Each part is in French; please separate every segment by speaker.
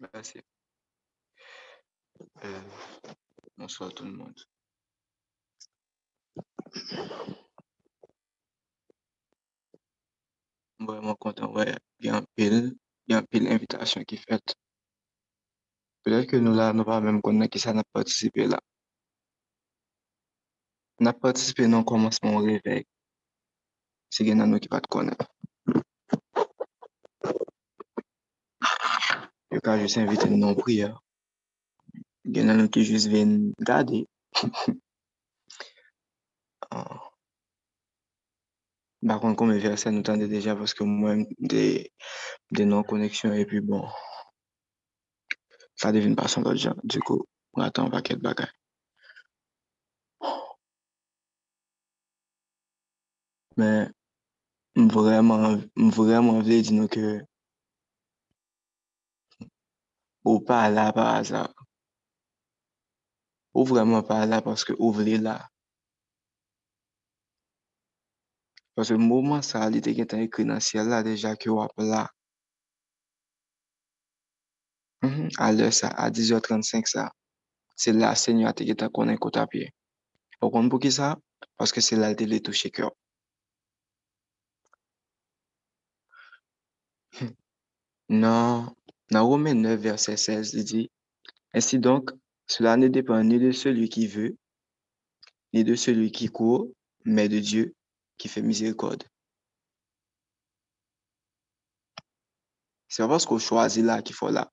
Speaker 1: Merci. Euh, bonsoir tout le monde. Vraiment content, ouais. Il y a pile, il pile invitation qui est faite. Peut-être que nous là, nous pas même connaître qui ça n'a participé là. On a participé dans le commencement au réveil. C'est qu'il y en a nous qui pas te connaître. Je vais juste inviter nous en prière. Il y en a qui juste viennent garder. Ah. Par contre, comme verset nous tendait déjà parce que moi, des, des non-connexions et puis bon, ça devient pas son l'autre genre. Du coup, on attend un paquet de. Mais vraiment, vraiment, je dire que ou pa la pa azar. Ou vreman pa la paske ou vle la. Paske mouman sa li te gen tan ekri nan siel la deja ki wap la. Mm -hmm. A lè sa, a 10h35 sa, se la senyo a te gen tan konen kota pye. Ou kon pou ki sa? Paske se la te li touche kyo. Hmm. Nan, Dans Romains 9, verset 16, il dit, Ainsi donc, cela ne dépend ni de celui qui veut, ni de celui qui court, mais de Dieu qui fait miséricorde. C'est parce qu'on choisit là qu'il faut là.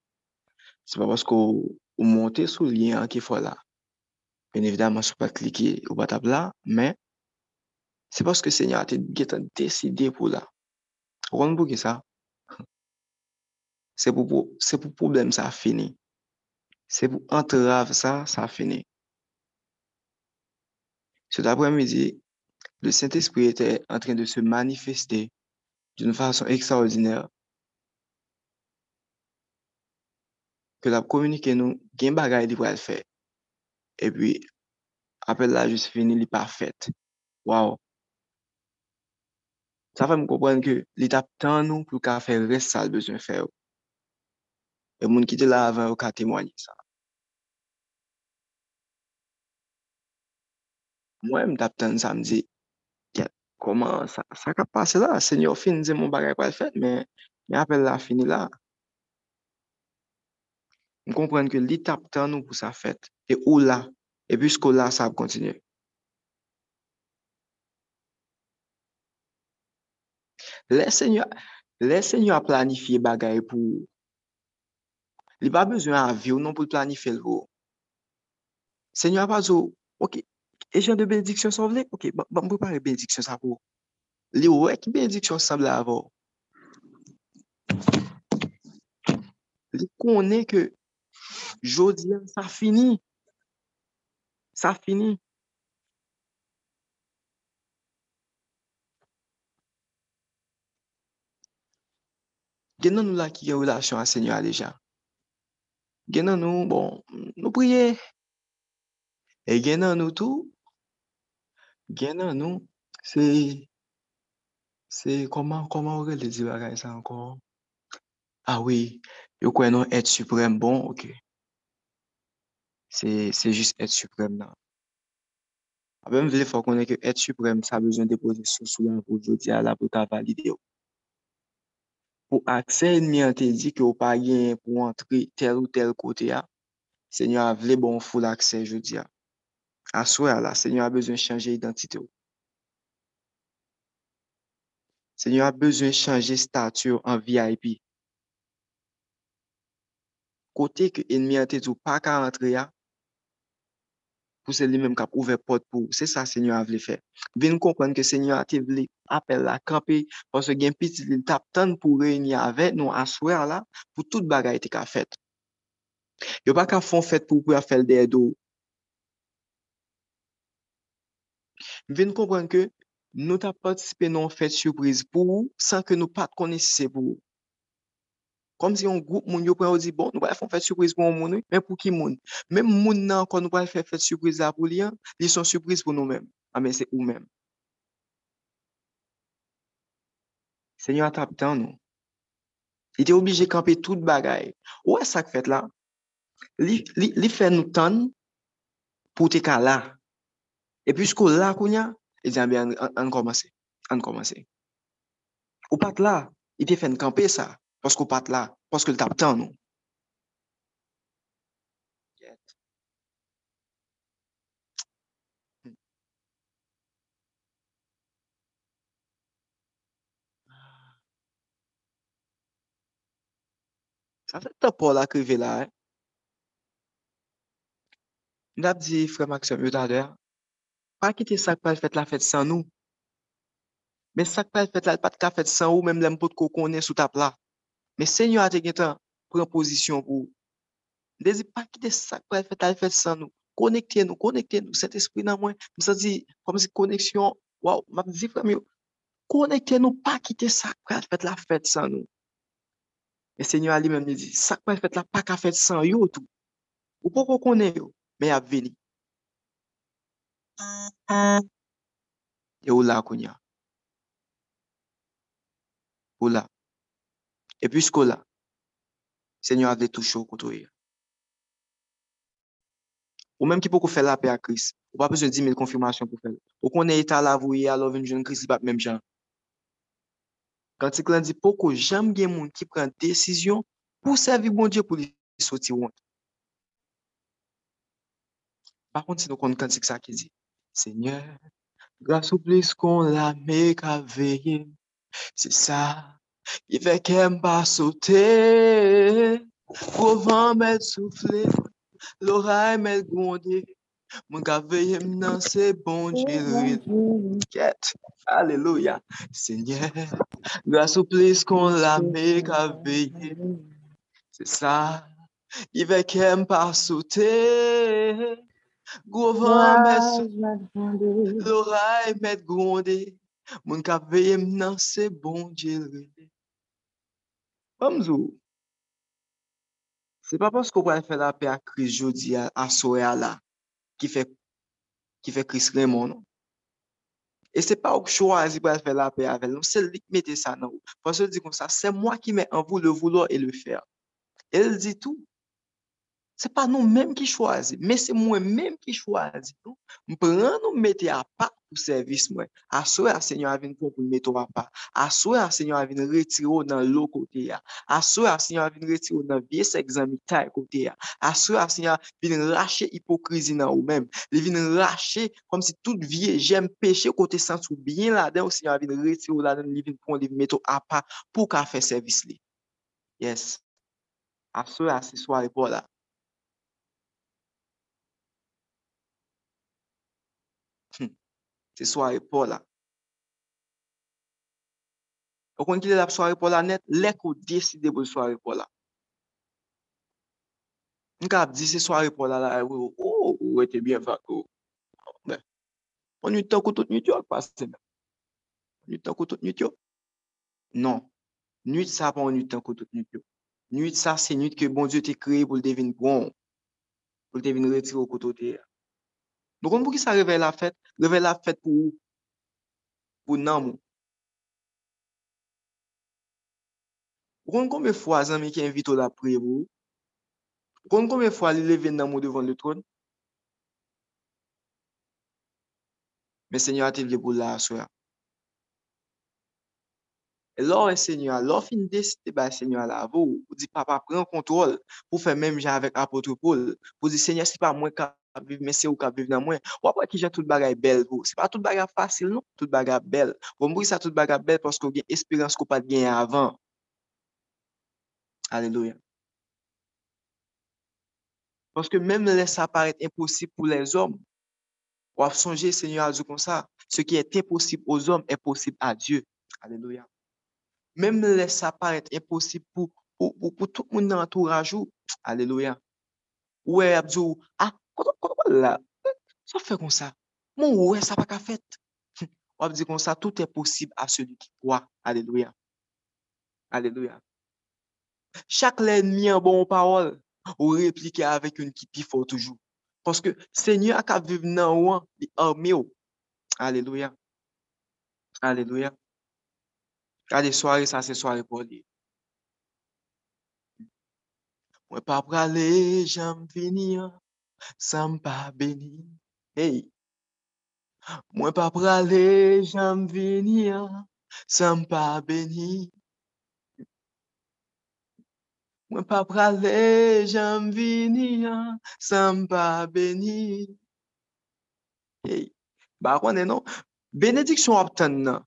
Speaker 1: C'est pas parce qu'on monte sous le lien qu'il faut là. Bien évidemment, je ne pas cliquer au bas là, mais c'est parce que le Seigneur a décidé pour là. Vous comprenez ça? Se pou, pou, se pou problem sa fini. Se pou entrave sa, sa fini. Cet après-midi, le Saint-Esprit était en train de se manifester d'une façon extraordinaire. Que la communiquer nous, gain bagaille li le faire. Et puis, après la juste fini, li parfaite. Waouh! Ça fait me comprendre que l'étape tant nous pour qu'à faire reste ça le besoin faire. E moun ki te la avan yo ka temwanyi sa. Mwen m tap ten sa m di, ket, koman, sa, sa ka pase la, se nyo fin di moun bagay kwa l fèt, men, men apel la fini la. M kompren ke li tap ten nou pou sa fèt, e ou la, e pwisko la sa ap kontinye. Le se nyo a planifiye bagay pou Li ba bezwen avyo non pou planife lvo. Senyo apazo, ok, e jen de benediksyon sa vle? Ok, ba m prepare benediksyon sa pou. Li wè ki benediksyon sa vle avò. Li konen ke jodi an sa fini. Sa fini. Gen nan nou la ki gen relasyon a senyo a dejan. gen nan nou, bon, nou priye. E gen nan nou tou, gen nan nou, se, se, koman, koman orel de di bagay sa ankon? Ah oui, yo kwen nou et suprem, bon, ok. Se, se jist et suprem nan. Ape m vile fò konen ke et suprem sa bezon depoze sou sou an pou jodi ala pou ta valide yo. pou akse enmi an te di ki ou pa gen pou antri tel ou tel kote ya, senyo a vle bon foul akse jodi ya. Aswe a la, senyo a bezwen chanje identite ou. Senyo a bezwen chanje statur an VIP. Kote ki enmi an te di ou pa ka antri ya, pou se li menm kap ouve pot pou. Se sa senyo avle fe. Vin konpon ke senyo ativle apel la kampe, pon se gen piti li tap tan pou reyni ave, nou aswer la, pou tout bagay te ka fet. Yo pa ka fon fet pou pou a fel de edo. Vin konpon ke nou tap patisipe nou fet surprise pou, san ke nou pat konesi se pou. Kom si yon group moun yo pren ou di, bon, nou wale fon fèt sürpriz pou yon moun ou, men pou ki moun. Men moun nan kon nou wale fè fèt sürpriz la pou li an, li son sürpriz pou nou men. Amen, ah, se ou men. Senyo atap tan nou. Li te oblije kampe tout bagay. Ou e sak fèt la? Li, li, li fè nou tan pou te ka la. E pwis ko la konya, e diyan be an, an, an komanse. An komanse. Ou pat la, li te fè nou kampe sa. Paske ou pat la, paske l tap tan nou. Sa fè ta Paul akrive la, eh. N ap di frè Maxime Yodader, pa kite sak pal fèt la fèt san nou. Men sak pal fèt la pat ka fèt san ou, menm lem pot ko konen sou tap la. Men senyo a te gen tan pren posisyon pou. Dezi pa ki de sak pa efet al fet san nou. Konekte nou, konekte nou. Set espri nan mwen. Misa di, kom si koneksyon, waw, map di frem yo. Konekte nou pa ki de sak pa al fet la fet san nou. Men senyo a li men me di, sak pa efet la pa ka fet san yo tou. Ou pou kon konen yo, men ap veni. Yo ou la konya. Ou la. Et puisque là, Seigneur a touché au côté. Ou même qui peut faire la paix à Christ. Ou pas besoin de 10 000 confirmations pour faire. Ou qu'on est état là, vous alors une jeune Christ, pas même gens. Kantik lan di poko jam gen moun ki pren desisyon pou servi bon Diyo pou li soti wont. Par kont si nou kon kantik sa ki di, Seigneur, grasou plis kon la me ka veye, se sa, ki fe kem pa sote, kovan men soufle, loray men gonde, moun ka veye mnan se bon Diyo. Alléluia. Seigneur, grâce au plus qu'on l'a veiller. C'est ça. Il va qu'elle pas sauter. Gouvernement, l'oreille met grondé. Mon ka veye m'nan c'est bon Dieu. Pamzou, se pa pos ko pral fè la pe a kriz jodi a, a soya la ki fè, ki fè kriz remon nou. E se pa ou chwazi pral fè la pe avèl nou, se lik mette sa nan ou. Pos yo di kon sa, se mwa ki mè an vou le voulo e le fèr. El di tou. Se pa nou mèm ki chwazi, mè se mwen mèm ki chwazi nou. Mpren nou mette a pa pou servis mwen. Aswe a senyo avin pou pou meto wapa. Aswe a senyo avin retiro nan lo kote ya. Aswe a senyo avin retiro nan vie se egzami tay kote ya. Aswe a senyo avin rache hipokrizi nan ou men. Li vin rache kom si tout vie jem peche kote san sou bien la den ou senyo avin retiro la den li vin pou li meto wapa pou ka fe servis li. Yes. Aswe a se swa repo la. Se soare pou la. O kon ki le la soare pou la net, lek ou deside pou soare pou la. Nka ap di se soare pou la la, ou, ou, ou ete bien fak ou. Ben, on yu tan koutout nyut yo ak pas se men. On yu tan koutout nyut yo. Non, nyut sa pa on yu tan koutout nyut yo. Nyut sa se nyut ke bon Diyo te kreye pou l devin bon. Pou l devin retire ou koutout te ya. Nou kon pou ki sa revè la fèt? Revè la fèt pou ou? Pou nan mou. Ou kon kon me fwa zanmi ki invito la pre pou ou? Ou kon kon me fwa li leve nan mou devan le tron? Men senyo atil ge pou la aswa. E lor e senyo, lor fin desite ba senyo la avou, ou di papa pren kontrol pou fè mèm jan avèk apotropol, pou di senyo si pa mwen ka mais c'est ou qui vivre dans moi. Ou après qui j'ai toute bagaille belle pour. C'est pas toute bagaille facile non, toute bagaille belle. Pour moi ça toute bagaille belle parce qu'on a une espérance qu'on pas gagné avant. Alléluia. Parce que même laisse ça paraître impossible pour les hommes. On va songer, Seigneur, à dire comme ça. Ce qui est impossible aux hommes est possible à Dieu. Alléluia. Même laisse ça paraître impossible pour, tout le monde dans l'entourage. Alléluia. Ah, la, ça fait comme ça. Mon ouais, ça pas qu'à fait. On va dire comme ça, tout est possible à celui qui croit. Alléluia. Alléluia. Chaque ennemi en bon parole, ou répliquer avec une qui faut toujours. Parce que Seigneur a qu'à vivre dans l'armée. Alléluia. Alléluia. Allez, soirée, ça c'est soirée pour lui. Mwen pa prale jam vini san pa beni. Hey! Mwen pa prale jam vini an, san pa beni. Mwen pa prale jam vini san pa beni. Hey! Ba non? Benediksyon ap nan.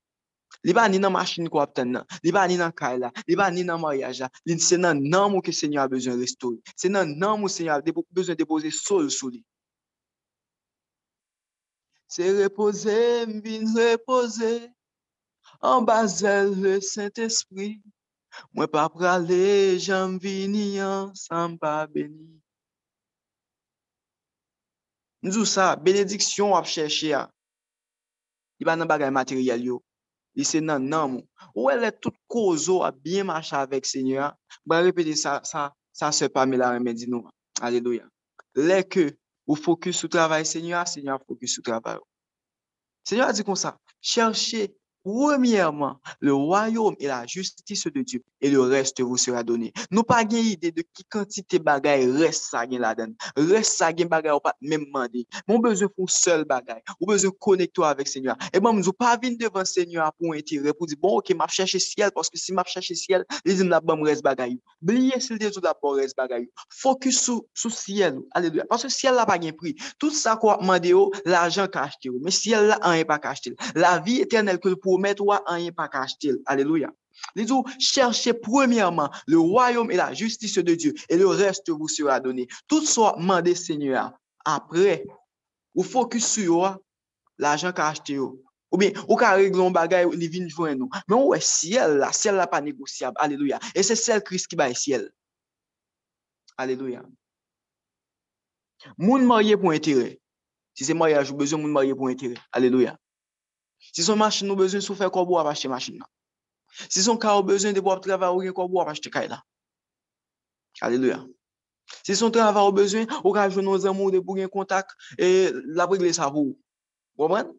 Speaker 1: Li ba ni nan machin ko ap ten nan. Li ba ni nan kay la. Li ba ni nan maryaj la. Li se nan nan mou ke Senyor a bezon restori. Se nan nan mou Senyor a bezon depose sol sou li. Se repose, mbin repose, an bazel le Saint-Esprit. Mwen pa prale, jam vini an, san pa beni. Nzou sa, benediksyon ap chèche ya. Li ba nan yo. li se nan nan moun. Ou elè tout kozo a bien macha avèk Seigneur, ba repete sa, sa, sa se pa me la remedi nou. Aleluya. Lè ke ou fokus sou travay Seigneur, Seigneur fokus sou travay ou. Seigneur a di kon sa, chershe Premièrement, le royaume et la justice de Dieu et le reste vous sera donné. Nous pas gain idée de qui quantité bagaille reste ça donne. Reste ça bagaille ou pas même demander. Mon besoin pour seul bagaille. Ou besoin connecter avec Seigneur. Et bon, nous pas venir devant Seigneur pour intérêt pour dire bon OK, m'a chercher ciel parce que si m'a chercher ciel, les dit la bon reste bagaille. Oubliez s'il dit la bon reste bagaille. Focus sur sur ciel. Alléluia. Parce que ciel là pas gain prix. Tout ça quoi demander l'argent qu'a acheté. Mais ciel là rien pas acheté. La vie éternelle que pour mettre toi rien pas acheter. Alléluia. Les dit, cherchez premièrement le royaume et la justice de Dieu et le reste vous sera donné. Tout soit demandé Seigneur. Après, ou focus sur l'argent qu'a acheté. Ou bien, ou ka règle un bagay, li vin joindre nous. Mais ouais, ciel là, ciel là pas négociable. Alléluia. Et c'est celle Christ qui va ciel. Alléluia. Moun marié pour intérêt. Si c'est mariage, ou besoin moun marié pour intérêt. Alléluia. Si son machin nou bezwen sou fè kobo ap achete machin nan. Si son ka ou bezwen de pou ap travay ou gen kobo ap achete kay la. Aleluya. Si son travay ou bezwen, ou ka joun nou zamou de pou gen kontak e la bregle sa pou. Wabran?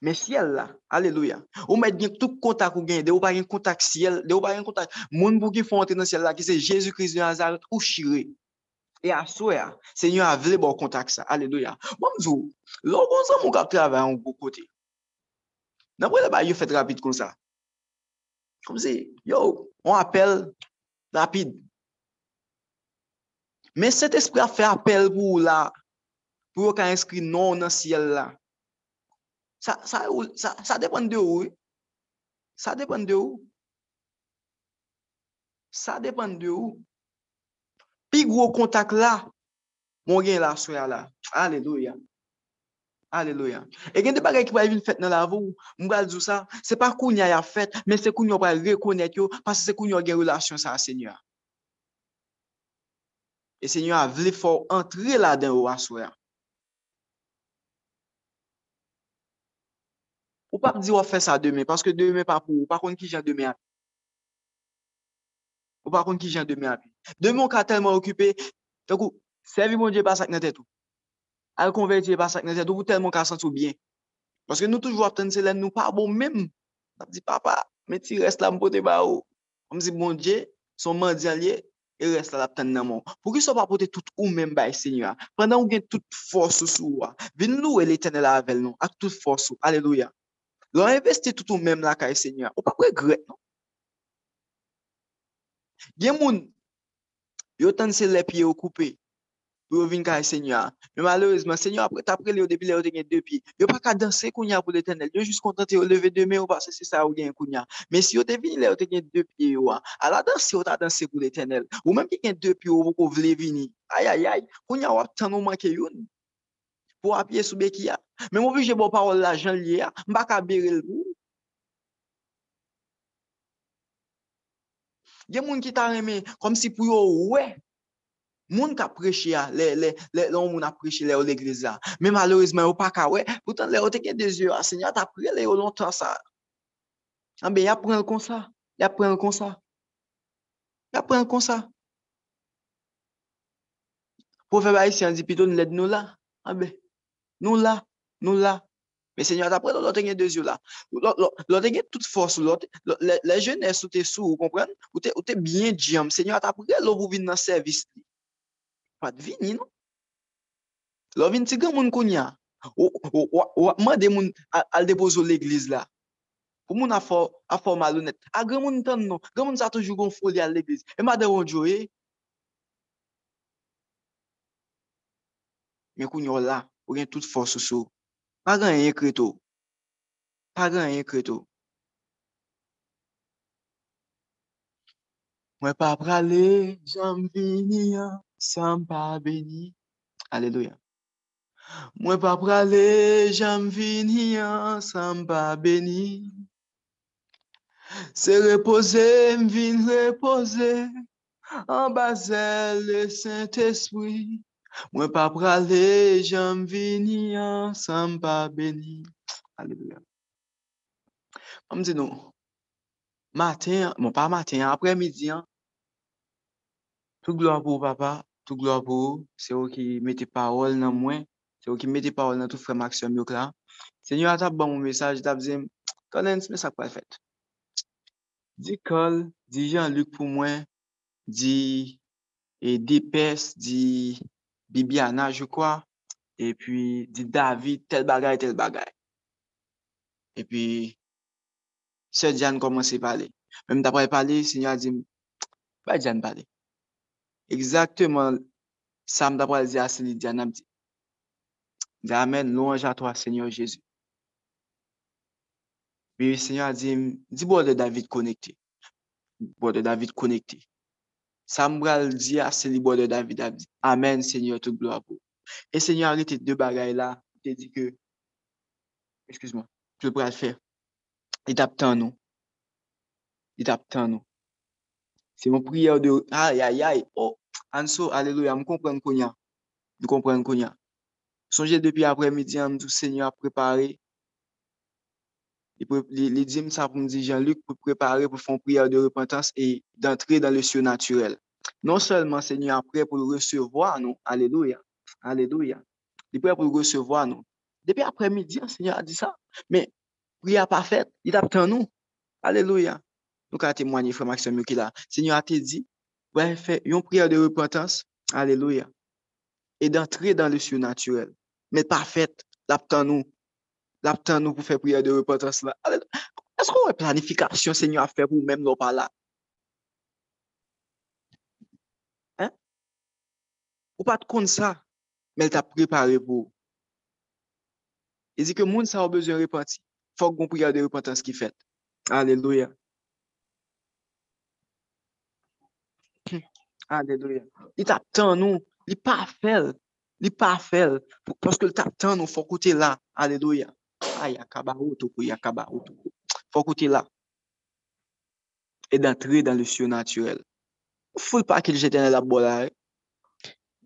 Speaker 1: Men siel la, aleluya. Ou met gen tout kontak ou gen, de ou pa gen kontak siel, de ou pa gen kontak. Moun pou ki fonte nan siel la ki se Jezu Christ de Nazaret ou shire. E aswe ya, se nyo avle bo kontak sa, aleluya. Bon mzou, lò gonsan moun kap travay an pou kote. Nan wè la ba yo fèt rapide kon sa. Kom se, yo, on apel rapide. Men set espri a fè apel pou la, pou yo ka inskri non nan siel la. Sa, sa, sa, sa depan de ou. Sa depan de ou. Sa depan de ou. Pi gwo kontak la, moun gen la soya la. Aleluya. Aleluya. E gen de bagay ki wale vin fèt nan la vou, mwen wale djou sa, se pa koun ya ya fèt, men se koun yo wale rekonèt yo, pas se koun yo gen relasyon sa a sènyo a. E sènyo a vle fò antre la den ou aswe a. Ou pa di wap fè sa demè, paske demè pa pou, ou pa kon ki jan demè api. Ou pa kon ki jan demè api. Demè ou ka telman okupè, takou, servi moun dje basak nan tèt ou. al konverti pa sak nan zè, do pou telman ka sentou bien. Paske nou toujou ap ten se lèn nou pa bon mèm. Nap di, papa, mè ti res la mpote ba ou. Mè zi bon dje, son mè di alye, e res la ap ten nan moun. Pou ki so pa pote tout ou mèm bay, Seigneur. Pendan ou gen tout fòs ou sou wa. Vin nou e l'Eternel la avèl nou, ak tout fòs ou. Aleluya. Lò investi tout ou mèm la kay, Seigneur. Ou pa kwe gret, non? Gen moun, yo ten se lè piye ou koupe, pou yo vin kay senyor. Men malouzman, senyor tapre li yo depi le yo tenye depi. Yo pa ka danse kounya pou l'Eternel. Yo jous kontante yo leve deme ou pase se sa ou gen kounya. Men si yo te vini le yo tenye depi yo an, ala danse yo ta danse pou l'Eternel. Ou menm ki gen depi yo pou vle vini. Ayayay, kounya wap tan ou manke yon. Pou apye soube ki ya. Men mou vije bo parol la jan li ya, mba ka beril pou. Gen moun ki ta reme, kom si pou yo wè. Moun ka preche ya, le, le, le, lon moun apreche le ou l'eglize ya. Men malorizman ou pa ka we, poutan le ou teke de zyo a, se nye ta pre le ou lontan sa. Ah, anbe, ya pren kon sa, ya pren kon sa. Ya pren kon sa. Po fe ba yi si an di pito nou led nou la, ah, anbe, nou la, nou la. Men se nye ta pre le ou lontan gen de zyo la. Lontan gen tout fos, le jenè sou te sou, ou te bien diyam, se nye ta pre le ou vin nan servis li. pat vini nou. Lò vin ti gen moun konya, wak man de moun al depozo l'egliz la. Pou moun a for malounet. A gen moun tan nou, gen moun sa toujou kon foli al l'egliz. E ma de wonjou e. Men konyo la, ou gen tout fos sou sou. Pa gen yon kreto. Pa gen yon kreto. Mwen pa prale, jam vini an. J'aime venir, sans pas béni. Alléluia. Moi pas pralé, j'aime venir, sans pas béni. C'est reposer, m'vin reposer, en bas le Saint-Esprit. Mwen pa prale, jan vini an, san pa beni. Aleluya. Mwen di nou, maten, mwen pa maten, apre midi an, Tout gloa pou papa, tout gloa pou, se ou ki mette parol nan mwen, se ou ki mette parol nan tout frem aksyon myok la. Senyo atap ban moun mesaj, tap zim, konen se mesak pa fet. Di kol, di Jean-Luc pou mwen, di e Depes, di Bibiana, je kwa, e pi di David, tel bagay, tel bagay. E pi, se Diyan komanse pale. Mem tapre pale, senyo a zim, ba Diyan pale. Exactement, ça me d'après dit à Diane a dit, Amen, louange à toi, Seigneur Jésus. Puis le Seigneur a dit, dis bon de David connecté. Bon de David connecté. Sambral di a se li bo de David. Amen, Seigneur, tout gloire pour. Et Seigneur, arrête deux bagailles là. Il dit que, excuse-moi, je peux le faire. Il tape tant nous. Il tape tant nous. C'est mon prière de, aïe, aïe, aïe. Oh, Anso, alléluia, je comprends qu'on y a. Je comprends qu'on y a. Songez depuis après-midi, je me Seigneur a préparé les dîmes, ça pour me dire Jean-Luc pour préparer pour faire une prière de repentance et d'entrer dans le surnaturel. Non seulement Seigneur prêt pour recevoir nous, alléluia, alléluia. Il est prêt pour recevoir nous. Depuis après-midi, le Seigneur a dit ça. Mais prière pas faite, il attend nous. Alléluia. Nous témoigné, frère Maxime qui là. Seigneur a te dit, ouais, fait une prière de repentance, alléluia, et d'entrer dans le surnaturel. Mais pas faite, l'attend nous l'aptan nous pour faire prière de repentance là. Est-ce qu'on a une planification, Seigneur, à faire pour même nous pas là? Hein? Ou pas de ça, mais elle t'a préparé pour. Il dit que le monde a besoin de repentir. Il faut qu'on prière de repentance qui fait. Alléluia. Alléluia. Il t'attend nous, il pas fait, il pas fait parce que il t'attend nous faut côté là. Alléluia. Aïe kabaroto pour yakabaroto. Faut côté là. Et d'entrer dans le surnaturel. Faut pas qu'il jette dans la bola.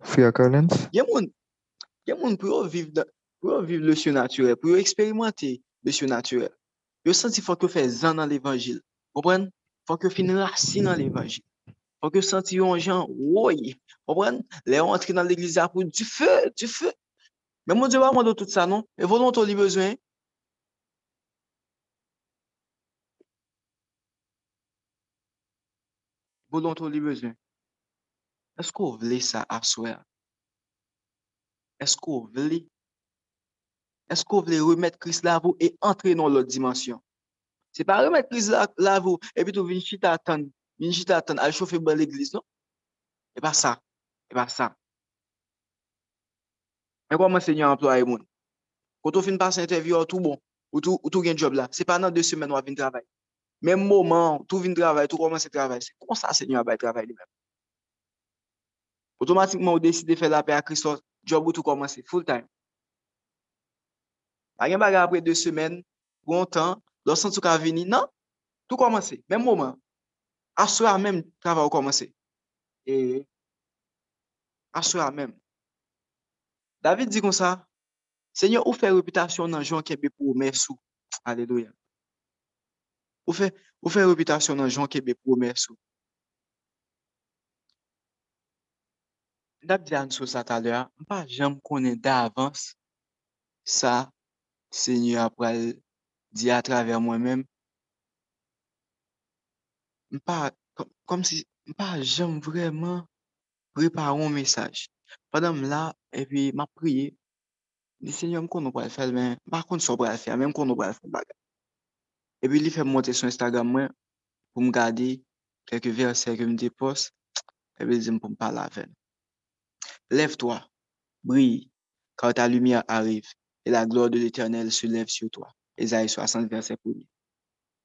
Speaker 2: Frère Collins.
Speaker 1: Il y a moun pour vivre pour vivre le surnaturel, pour expérimenter le surnaturel. Yo senti faut que faire zan dans l'évangile. Comprenez? Faut que fin racine dans l'évangile. pou ke santi yon jan woy. Kompren? Le yon entri nan l'eglize apou di fe, di fe. Men moun diwa moun do tout sa non? E volon ton li bezwen? Volon ton li bezwen? Esko vle sa apswer? Esko vle? Esko vle remet kris la vou e entre nan lot dimensyon? Se pa remet kris la vou, epi tou vin chita atan Min jit atan al chofe ban l'eglis, non? Eh e pa sa. E eh pa sa. E kwa man se nyan employe moun? Koto fin pas interview ou tou bon, ou tou, ou tou gen job la, se pa nan 2 semen wap vin travay. Men mouman, tou vin travay, tou koman se travay, se kon sa se nyan bay travay li men. Otomatikman ou deside fe la pe a Christos, job ou tou koman se, full time. A gen baga apre 2 semen, pou an tan, dosan tou ka vini, nan, tou koman se, men mouman. Aswa mèm travay ou komanse. E, aswa mèm. David di kon sa, Senyor ou fè reputasyon nan Jean Kebe pou ou mèrsou. Aleluya. Ou fè, ou fè reputasyon nan Jean Kebe pou ou mèrsou. Dap di an sou sa talè a, mpa jèm konen da avans sa Senyor apwa di a travè mwen mèm moi-même, pas comme si pas j'aime vraiment préparer un message. Pendant là, et puis m'a prié, dit Seigneur, qu'on ne pas le faire, mais par contre, ça va le faire, même qu'on ne pas le faire. Et puis, il fait monter sur Instagram moi, pour me garder quelques versets que me dépose, et puis il dit pour me parler avec. Lève-toi, brille, car ta lumière arrive, et la gloire de l'Éternel se lève sur toi. Ésaïe 60, verset 1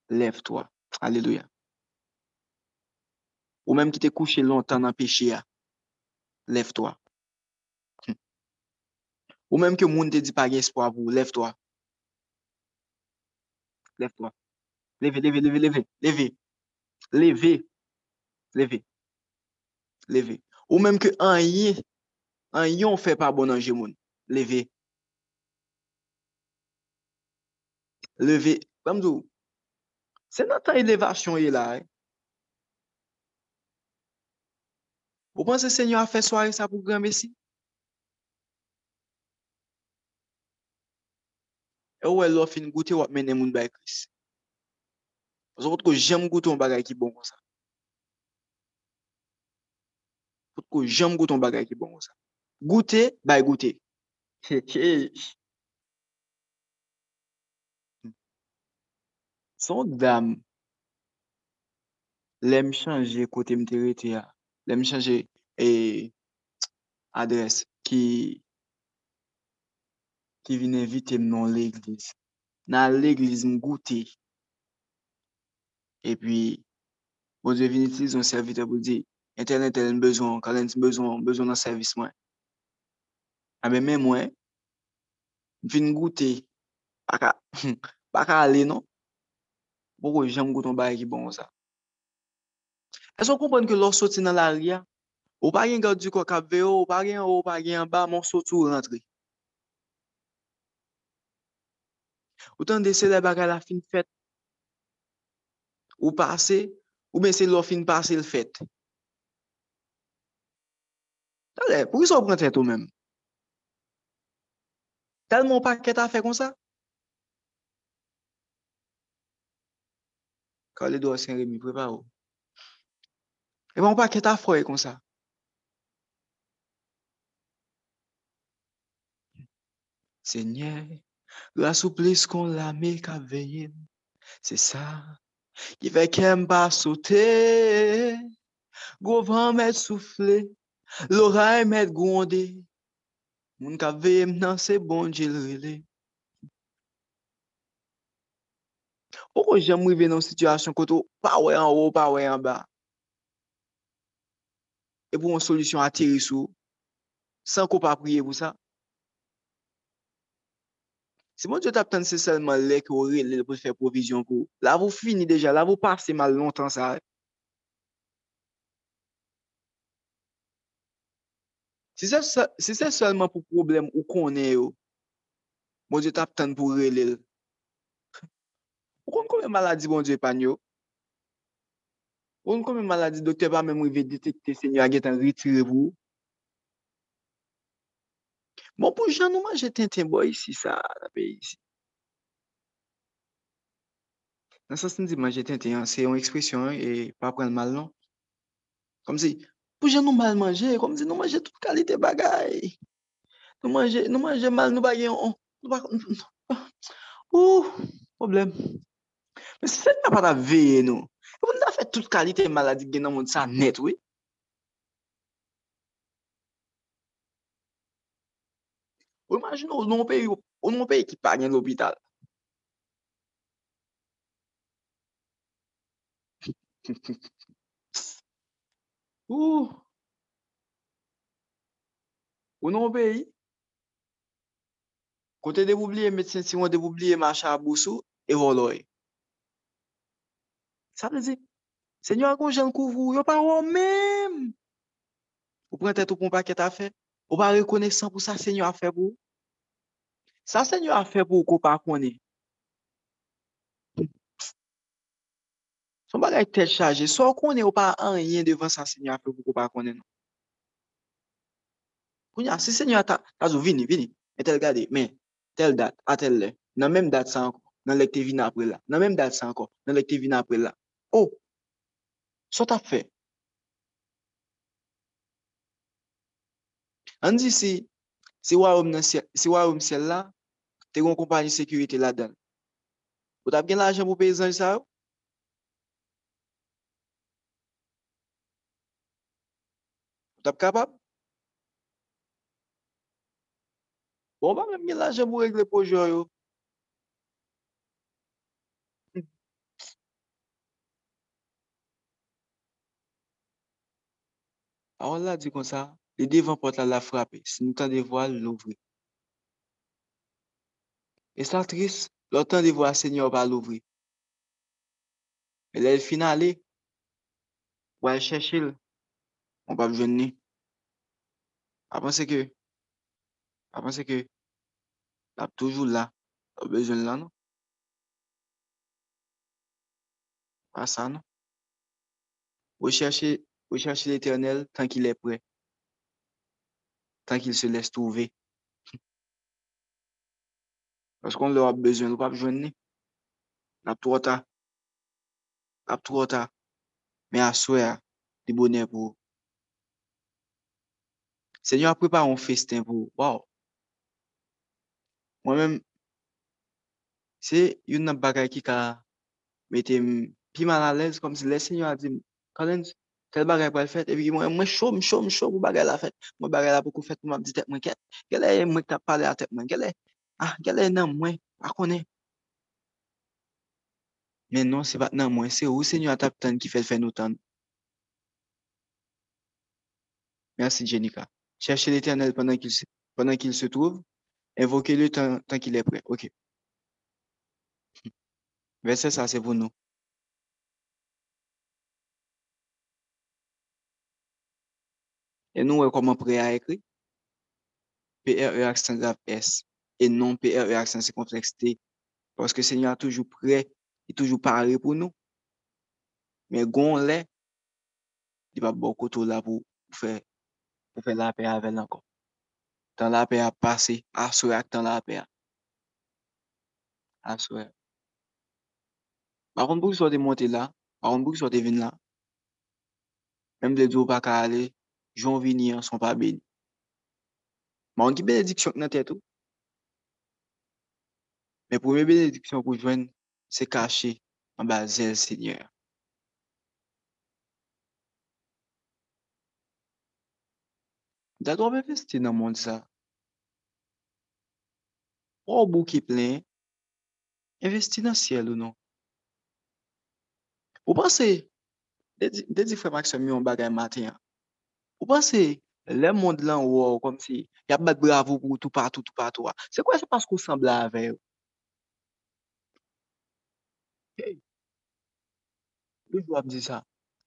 Speaker 1: Lève-toi. Alléluia. ou menm ki te kouche lontan nan peche ya, lev to a. Hm. Ou menm ki moun te di pa gen espo avou, lev to a. Lev to a. Leve, leve, leve, leve, leve, leve, leve, leve. Ou menm ki an yi, an yon fe pa bon anje moun, leve. Leve, bamdou, se nan ta elevasyon yi la, eh? Ou pan se senyo a fe soare sa pou gran besi? E ou e lò fin goute wap menen moun bay kris. Paso pot ko jem goute yon bagay ki bon kon sa. Pot ko jem goute yon bagay ki bon kon sa. Goute, bay goute. Son dam, lem chanje kote mterete ya. lèm chanje e adres ki ki vin evite m nan l'egliz. Nan l'egliz m goute. E pi, bon dieu vin itiliz yon servite pou di, enten enten m bezon, kalen ti bezon, bezon nan servis mwen. A men men mwen, vin goute, baka, baka ale non, pou kou jen m gouton baye ki bon sa. Eso kompon ke lor soti nan la ria, ou pa gen gade di kwa kap veyo, ou pa gen ou, ou pa gen ba, moun soti ou rentre. Ou tan de se le baga la fin fèt, ou pase, ou ben se lor fin pase l fèt. Tade, pou ki so pren tèt ou men? Tal moun pa ket a fè kon sa? Kale do a sen remi, prepa ou. Eh e bon pa ket afroye kon sa. Senye, la souplis kon la me ka veyin, se sa, ki ve kem pa sote, govan met soufle, loray met gonde, moun ka veyem nan se bon jil rile. Ou kon jem mwive nan sityasyon koto, pa wey an ou, pa wey an ba. e pou yon solusyon atiri sou, san ko pa priye pou sa. Se moun diyo tap tan se selman lè ki ou rin lè pou fè provizyon kou, la vou fini deja, la vou pase mal lontan sa. Se se, se se selman pou problem ou konen yo, moun diyo tap tan pou rin lè. Ou kon kon men maladi moun diyo pan yo? Ou nou kon men maladi, doktor pa men mwen ve detekte se nyo a getan ritire vou. Bon pou jan nou manje tenten boy si sa la pe isi. Nan sa se nou di manje tenten, se yon ekspresyon e pa pren mal non. Kom si, pou jan nou mal manje, kom si nou manje tout kalite bagay. Nou manje, nou manje mal, nou bagay yon. Ou, problem. Men se fèt pa pa ta veye nou. Kon da fè tout kalite maladi gen nan moun sa net wè. Ou imagine ou nou peyi pe ki pa gen l'opital. Ou Ou nou peyi Kote de oubliye medsen si yon de oubliye macha bousou e voloye. Sa te di, senyo an kon jen kouvou, yo pa wou mèm. Ou pren tèt ou pon paket a fè, ou pa rekonesan pou sa senyo a fè pou. Sa senyo a fè pou ko pa konè. Son bagay tèt chaje, so konè ou pa an yen devan sa senyo a fè pou ko pa konè nan. Kounya, si senyo a ta, ta zo vini, vini, etel gade, men, tel dat, atel le, nan menm dat sa anko, nan lek te vina apre la, nan menm dat sa anko, nan lek te vina apre la. oh, sot ap fe? An di si, si waroum sel la, te kon kompanyi sekurite la den. Ou tap gen la ajan pou peyizan sa yo? Ou tap kapab? Bon ba men gen la ajan pou regle pou jo yo. Aon la di kon sa, le devan pot la la frape, si nou tan de voal louvri. E sa tris, lor tan de voal senyor pa louvri. E lèl final li, wèl chèchil, on pa bjoun ni. A panse ke, a panse ke, la p toujou la, la bjoun la nou. Pa sa nou. Wèl chèchil, wè chèchil eternel, tan ki lè pre. Tan ki se lès touve. Paskon lè ap bezwen, lè pa vjwen ni. Ap tou ota. Ap tou ota. Men aswe, di bonè pou. Senyor ap prepa an festen pou. Waw. Mwen men, se yon nan bagay ki ka mette pi man alèz, kom si lè senyor a di, kalèns, tel bagay pou el fèt, evi ki mwen mwen chou, mwen chou, mwen chou pou bagay la fèt. Mwen bagay la pou kou fèt pou mwen ap di tèp mwen ket. Gèlè mwen tap pale a tèp mwen, gèlè. Ah, gèlè nan mwen, akonè. Men non, se bat nan mwen, se ou senyor a tap tan ki fèl fè nou tan. Mersi, Jenika. Cherche l'Eternel pendant qu'il se trouve. Invoquez-le tant qu'il est prêt. Ok. Verset ça, c'est pour nous. E nou wè koman pre a ekri? PRE aksan grave S. E non PRE aksan se kompleks T. Paske se nyo a toujou pre, e toujou pare pou nou. Men gon lè, di pa bo koto la pou, pou fè, pou fè la pe a vel ankon. Tan la pe a pase, aswe ak tan la pe a. Aswe. Baron bou ki sote monte la, baron bou ki sote vin la, mèm de djou pa ka ale, joun vini an son pa beni. Ma ki benediksyon nan tètou. Men pou mè benediksyon pou jwen, se kache an ba zèl sènyèr. Da do mè vesti nan moun sa. Ou bou ki plen, investi nan siel ou non. Ou panse, de di fwe mak mi yon bagay maten Ou panse, le moun lan wou, kom si, yap bat bravo pou tout patou, tout patou. Se kwa se paske kou sembla ave yo? Hey! Yo jwa di sa.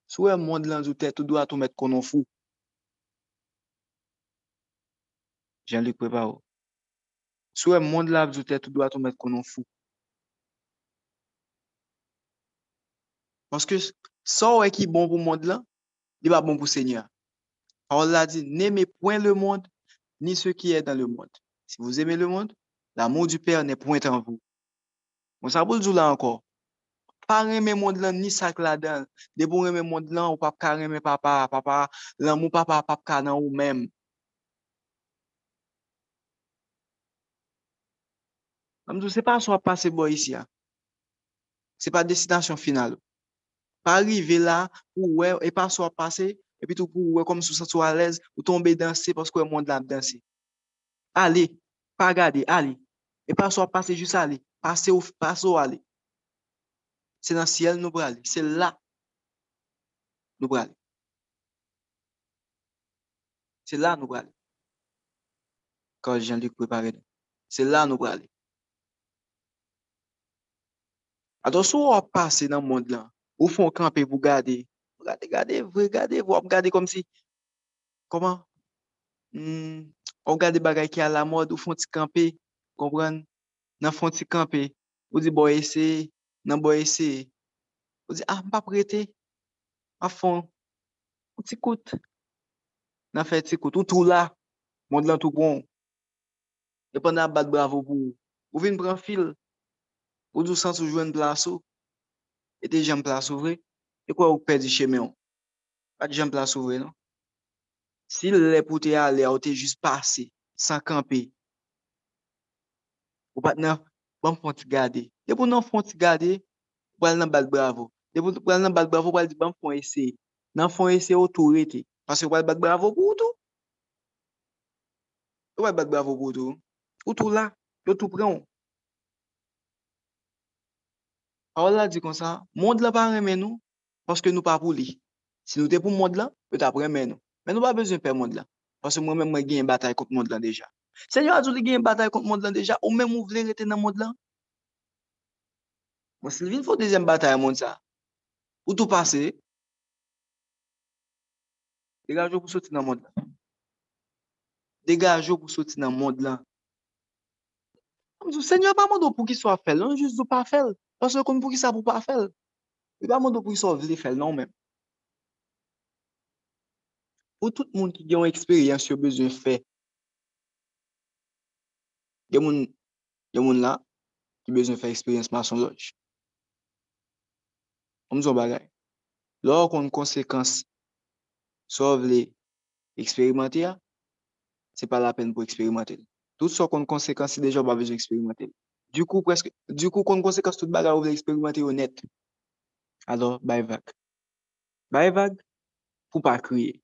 Speaker 1: Sou e moun lan zoutè, tout do a tou met konon fou. Jean-Luc Preparo. Sou e moun lan zoutè, tout do a tou met konon fou. Panske, sa ou e ki bon pou moun lan, li ba bon pou sènyan. Ou la di, neme pouen le moun, ni se ki e dan le moun. Si vous aimez le moun, la moun du père ne pouen tan vou. Moun sa pou l'zou la ankor. Pa reme moun lan, ni la dan. De pou reme moun lan, ou pap ka reme papa, papa, lan mou papa, pap ka nan ou menm. Amdou, se pa sou a pase bo yisi ya. Se pa destinasyon final. Pa arrive la, ou we, e pa sou a epi tou pou wè kom sou sato alèz, ou tombe dansè, paske wè moun dlam dansè. Ale, pa gade, ale, e pa so pase jous ale, pase ou pase ou ale. Se nan siel nou brale, se la nou brale. Se la nou brale. Kan Jean-Luc prepare nou. Se la nou brale. Ados ou wap pase nan moun dlan, ou fon kampe pou gade, gade, gade, vwe gade, wap gade kom si, koman, mm, wap gade bagay ki a la mod, ou fon ti kampe, kompran, nan fon ti kampe, ou di bo ese, nan bo ese, ou di, ah, mpa prete, a fon, ou ti kout, nan fe ti kout, ou tou la, moun lan tou bon, e pan nan bat bravo pou, ou. Vin pran fil, ou dou san soujwen plaso, ete jen plaso vre, E kwa ou perdi cheme yon? di jen plas ouvre, non? Si le pou te ale, ou te jist pase, san kampe, ou pat nan ban fonti gade. De pou nan fon ti gade, ou al nan bal bravo. De pou al nan bal bravo, ou al di ban fon ese. Nan fon ese ou tou rete. Pase ou al bat bravo pou Ou tou. al bal bravo pou Ou tou Ou tou la, yo tou pran. A ou la di kon sa, moun de la pa remen nou, paske nou pa pou li. Si nou te pou moun lan, pe ta premen nou. Men nou pa bezon pe moun lan. Paske mwen men mwen gen batay kont moun lan deja. Senyo a zou li gen batay kont moun lan deja, ou men mwen vle rete nan moun lan. Mwen se vin fò dezem batay moun sa. Ou tou pase, degajou pou soti nan moun lan. Degajou pou soti nan moun lan. Mwen sou, se pa moun do pou ki so a fel, an jous do pa fel. Paske kon pou ki sa pou pa fel. Yo ba mando pou yon sou vle fel nan men. Ou tout moun ki gen yon eksperyans yo bezwen fe. Gen moun, gen moun la ki bezwen fe eksperyans mason loj. Om zon bagay. Lò kon konsekans sou vle eksperymente ya, se pa la pen pou eksperymente. Tout sou kon konsekans se deja ba bezwen eksperymente. Du kou, preske, du kou kon konsekans tout bagay ou vle eksperymente yo net. alo bay vag. Bay vag pou pa kriye.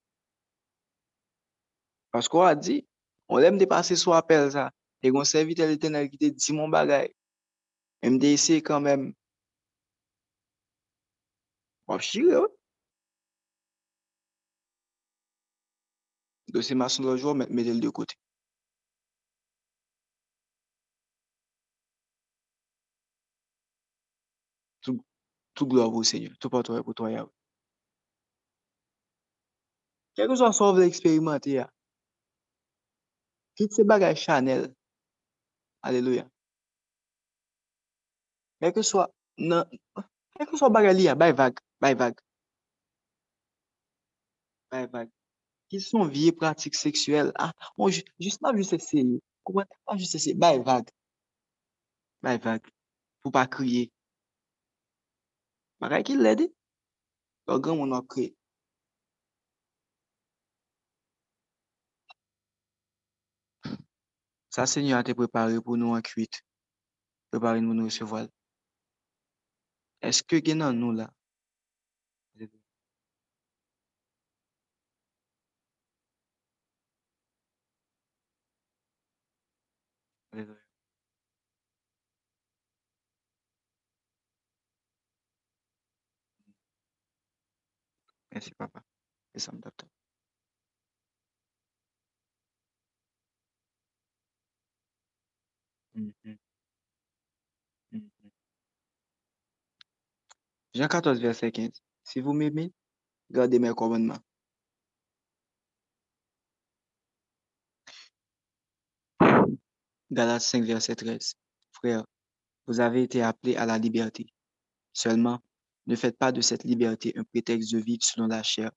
Speaker 1: Pasko a di, on lem de pase sou apel sa, e kon servite le tenel ki te di mon bagay. MDC de kan men, wap shire wè. Dosye mason lojwa, met el de kote. Tout gloa pou Seigneur. Tout patoye pou to Yahweh. Kèkou so sou vle eksperimenti ya. Kit se bagay chanel. Aleluya. Kèkou so nan... Kèkou so bagay li ya. Bay vag. Bay vag. Bay vag. Kit son vie pratik seksuel. Ah, bon, jist nan jist ese. Kouman nan jist ese. Bay vag. Bay vag. Pou pa kriye. Bagay ki lede. Lò gen moun wak kriye. Sa seigneur a te prepare pou nou an kuit. Prepare nou nou se voal. Eske genan nou la? Mersi papa. Esam dapta. Jean 14, verset 15. Si vous m'aimez, gardez mes commandements. Galates 5, verset 13. Frères, vous avez été appelés à la liberté. Seulement, ne faites pas de cette liberté un prétexte de vivre selon la chair,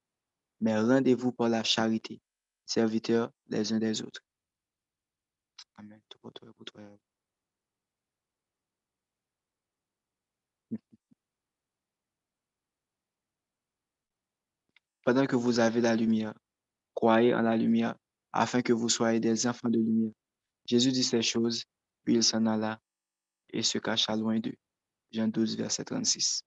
Speaker 1: mais rendez-vous par la charité, serviteurs les uns des autres. Amen. Pendant que vous avez la lumière, croyez en la lumière, afin que vous soyez des enfants de lumière. Jésus dit ces choses, puis il s'en alla et se cacha loin d'eux. Jean 12, verset 36.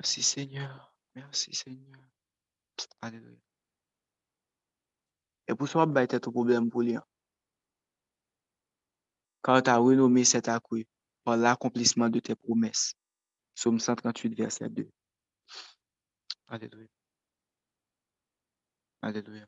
Speaker 1: Merci Seigneur. Merci Seigneur. Alléluia. Et pour ça, il y a problème pour lui. Car tu as renommé cet accueil par l'accomplissement de tes promesses. Psaume 138, verset 2. Alléluia. Alléluia.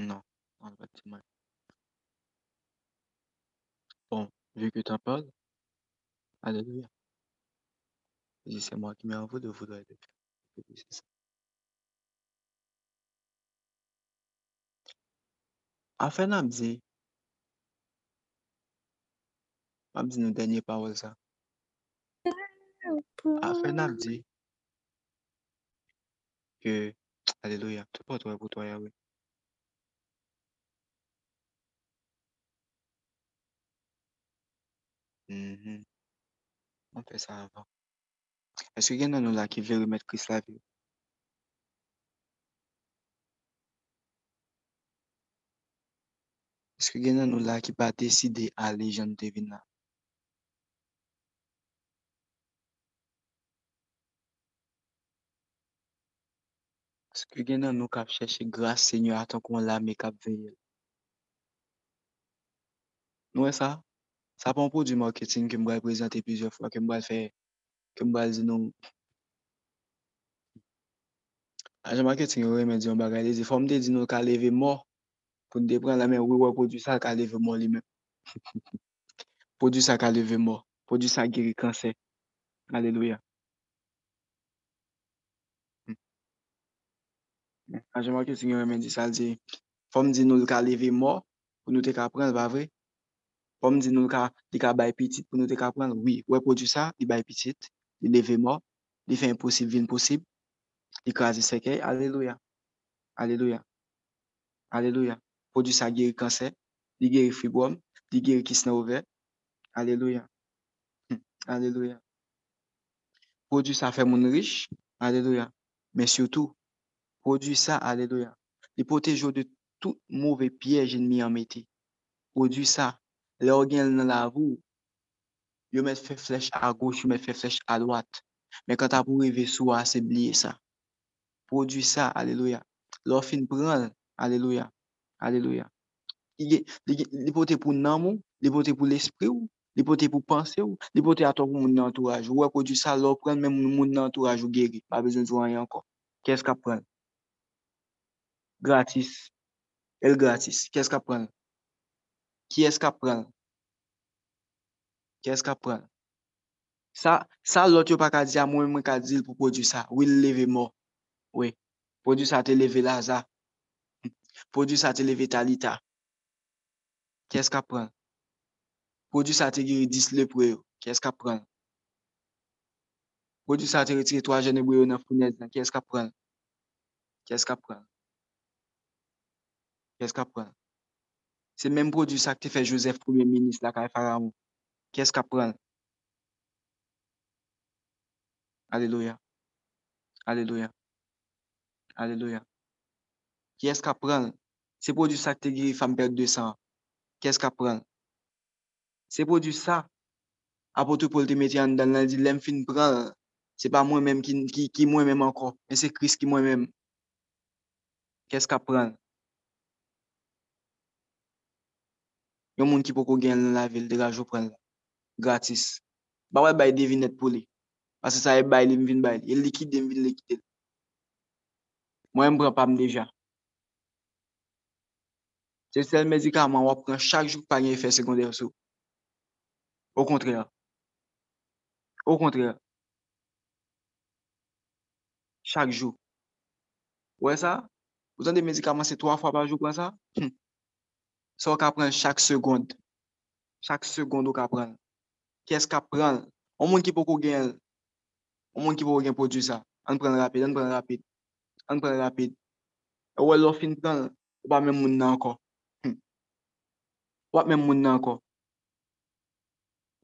Speaker 1: Non, dans le bâtiment. Bon, Vu que tu en parles, Alléluia. Je c'est moi qui mets en vous de vouloir être. C'est ça. Afin n'a dit, m'a dit nos dernières paroles ça. Afin n'a dit que, Alléluia, tout pour toi, pour toi, Yahweh. Mhm. On fait ça avant. Est-ce qu'il y en a nous là qui veulent remettre Christ la vie? Est-ce qu'il y en a nous là qui pas décider à aller jeune devine là? Est-ce qu'il y en a nous qui chercher grâce Seigneur à tant qu'on l'a Sa pon pou di marketing ke mbwa prezante pizye fwa, ke mbwa fè, ke mbwa zinon. Aje marketing yo remen diyon bagay li, zi fòm de dinon ka leve mò, pou n de pran la men wè wè prodou sa ka leve mò li men. prodou sa ka leve mò, prodou sa giri kansè. Aleluya. Hmm. Aje marketing yo remen di sa di, fòm dinon ka leve mò, pou nou te ka pran, va vre? Fòm di nou ka di ka bay pitit pou nou te ka pran, wè wè produit sa, di bay pitit, di leve mò, di fe imposib, vi imposib, di kazi sekey, aleluya. Aleluya. Aleluya. Produit sa giri kanser, di giri fibrom, di giri kisna ouver. Aleluya. Aleluya. Produit sa fe moun riche, aleluya. Men surtout, produit sa, aleluya, di potejo de tout mouve pièj enmi an meti. Produit sa, Le ou gen nan la vou, yo met fe flech a goch, yo met fe flech a lwat. Men kan ta pou rive sou a, se bliye sa. Produy sa, aleluya. Lò fin pran, aleluya. Aleluya. Li pote pou nan mou, li pote pou l'esprit ou, li pote pou panse ou, li pote ato pou moun nan entouraj ou. Ou e sa, lò pran men moun nan entouraj ou geri. Pa bezon jou an yankon. Kè skap pran? Gratis. El gratis. Kè skap pran? Ki eska pral? Ki eska pral? Sa, sa lot yo pa ka di a mwen mwen ka dil pou produ sa. Wil leve mo. We. Produ sa te leve laza. Produ sa te leve talita. Ki eska pral? Produ sa te giri dis le pou yo. Ki eska pral? Produ sa te retire 3 jene bou yo nan founez nan. Ki eska pral? Ki eska pral? Ki eska pral? Pran? Se menm produit ki te fe Joseph premier ministre la ka e faramou. Kès ka pran? Aleluya. Aleluya. Aleluya. Kès ka pran? Se produit sa ki te giri fam perde 200. Kès ka pran? Se produit sa, apote pou te meti an dan nan di lem fin pran, se pa mwen menm ki mwen menm anko, men se kris ki mwen menm. Kès ka Yon moun ki poko gen lan la vil, de la jo pran la. Gratis. Ba wè bay devinet pou li. Pase sa e bay li mvin bay li. E likide mvin likide. Mwen mbran pa m deja. Se sel medikaman wap pran chak jouk pa gen efè sekondèr sou. Au kontrè. Au kontrè. Chak jouk. Wè sa? Ou zan de medikaman se 3 fwa pa jouk wè sa? sa ou ka pran chak segonde. Chak segonde ou ka pran. Kè se ka pran? O moun ki pou kou gen, o moun ki pou kou gen prodjou sa. An pran rapide, an pran rapide. An pran rapide. E wè lò fin pran, wè mè moun nan anko. Hm. Wè mè moun nan anko.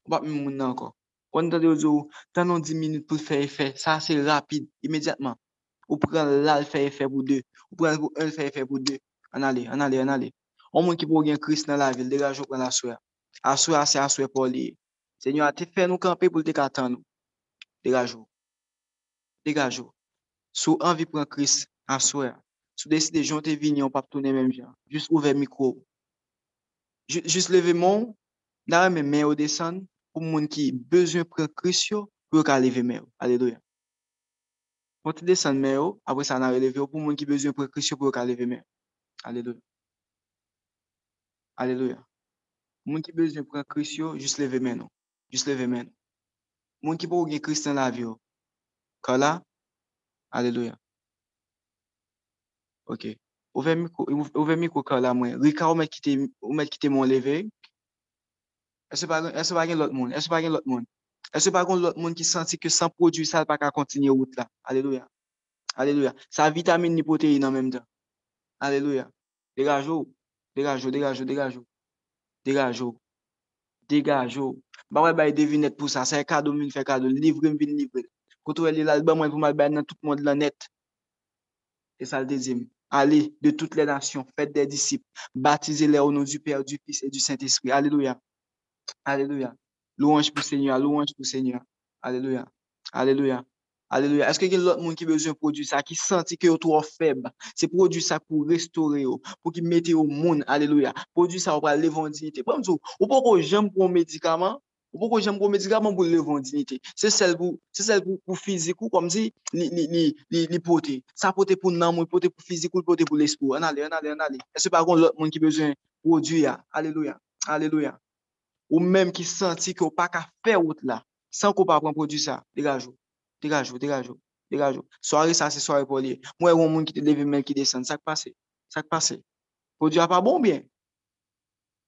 Speaker 1: Wè mè moun nan anko. Wan tade yo zo, tan an 10 minute pou fè efè. Sa se rapide, imediatman. Ou pran lal fè efè pou 2. Ou pran pou 1 fè efè pou 2. An ale, an ale, an ale. O moun ki pou gen kris nan la vil, degajo kon aswe. Aswe ase aswe pou li. Senyo a te fe nou kampe pou te katan nou. Degajo. Degajo. Sou anvi pran kris, aswe. Sou deside jonte vini, an pap toune menm jan. Jus ouve mikro. Jus leve moun, nan men men ou desan, pou moun ki bezwen pran kris yo, pou yo ka leve men yo. Aleluya. Ponte desan men ou, apre sa nan releve ou, pou moun ki bezwen pran kris yo, pou yo ka leve men ou. Aleluya. Aleluya. Moun ki bezwen pran kris yo, jist leve men nou. Jist leve men nou. Moun ki pou gen kris nan la vi yo. Kala, aleluya. Ok. Ouve mikou, ouve mikou kala mwen. Rika ou met kite, ou met kite moun leve. Ese bagen, ese bagen lot moun. Ese bagen lot moun. Ese bagen lot moun ki santi ke san prodwi sal pa ka kontinye wout la. Aleluya. Aleluya. Sa vitamine ni poteyi nan menm dan. Aleluya. Degaj ou. Degajou. Degajou. Degajou. Degajou. Degajou. Ba wè bay devinet pou sa. Se kado min fe kado. Livre m vin livre. Koutou wè li lal ba mwen pou mal bay nan tout moun la net. E sal dezim. Ale de tout le nasyon. Fèt de disip. Batize le ou nou du Père, du Fils et du Saint-Esprit. Aleluya. Aleluya. Louange pou Seigneur. Louange pou Seigneur. Aleluya. Aleluya. Aleluya. Eske gen lot moun ki bezwen produ sa, ki santi ki yo tro feb. Se produ sa pou restore yo, pou ki mete yo moun. Aleluya. Produ sa ou pa levon dinite. Pwem sou, ou pou ko jem pou medikaman, ou pou ko jem pou medikaman pou levon dinite. Se sel pou, se sel pou, pou fizikou, kom si, li, li, li, li, li pote. Sa pote pou nan moun, pote pou fizikou, pote pou lespou. Anale, anale, anale. Eske pa kon lot moun ki bezwen produ ya. Aleluya. Aleluya. Ou menm ki santi ki yo pa ka fe out la, san ko pa pran produ sa. Degajou. dégage, dégage, dégage. Soirée, ça, c'est soirée pour lui. Moi, il y a un monde qui te lève, mais qui descend. Ça passe, ça passe. Produit pas bon, bien.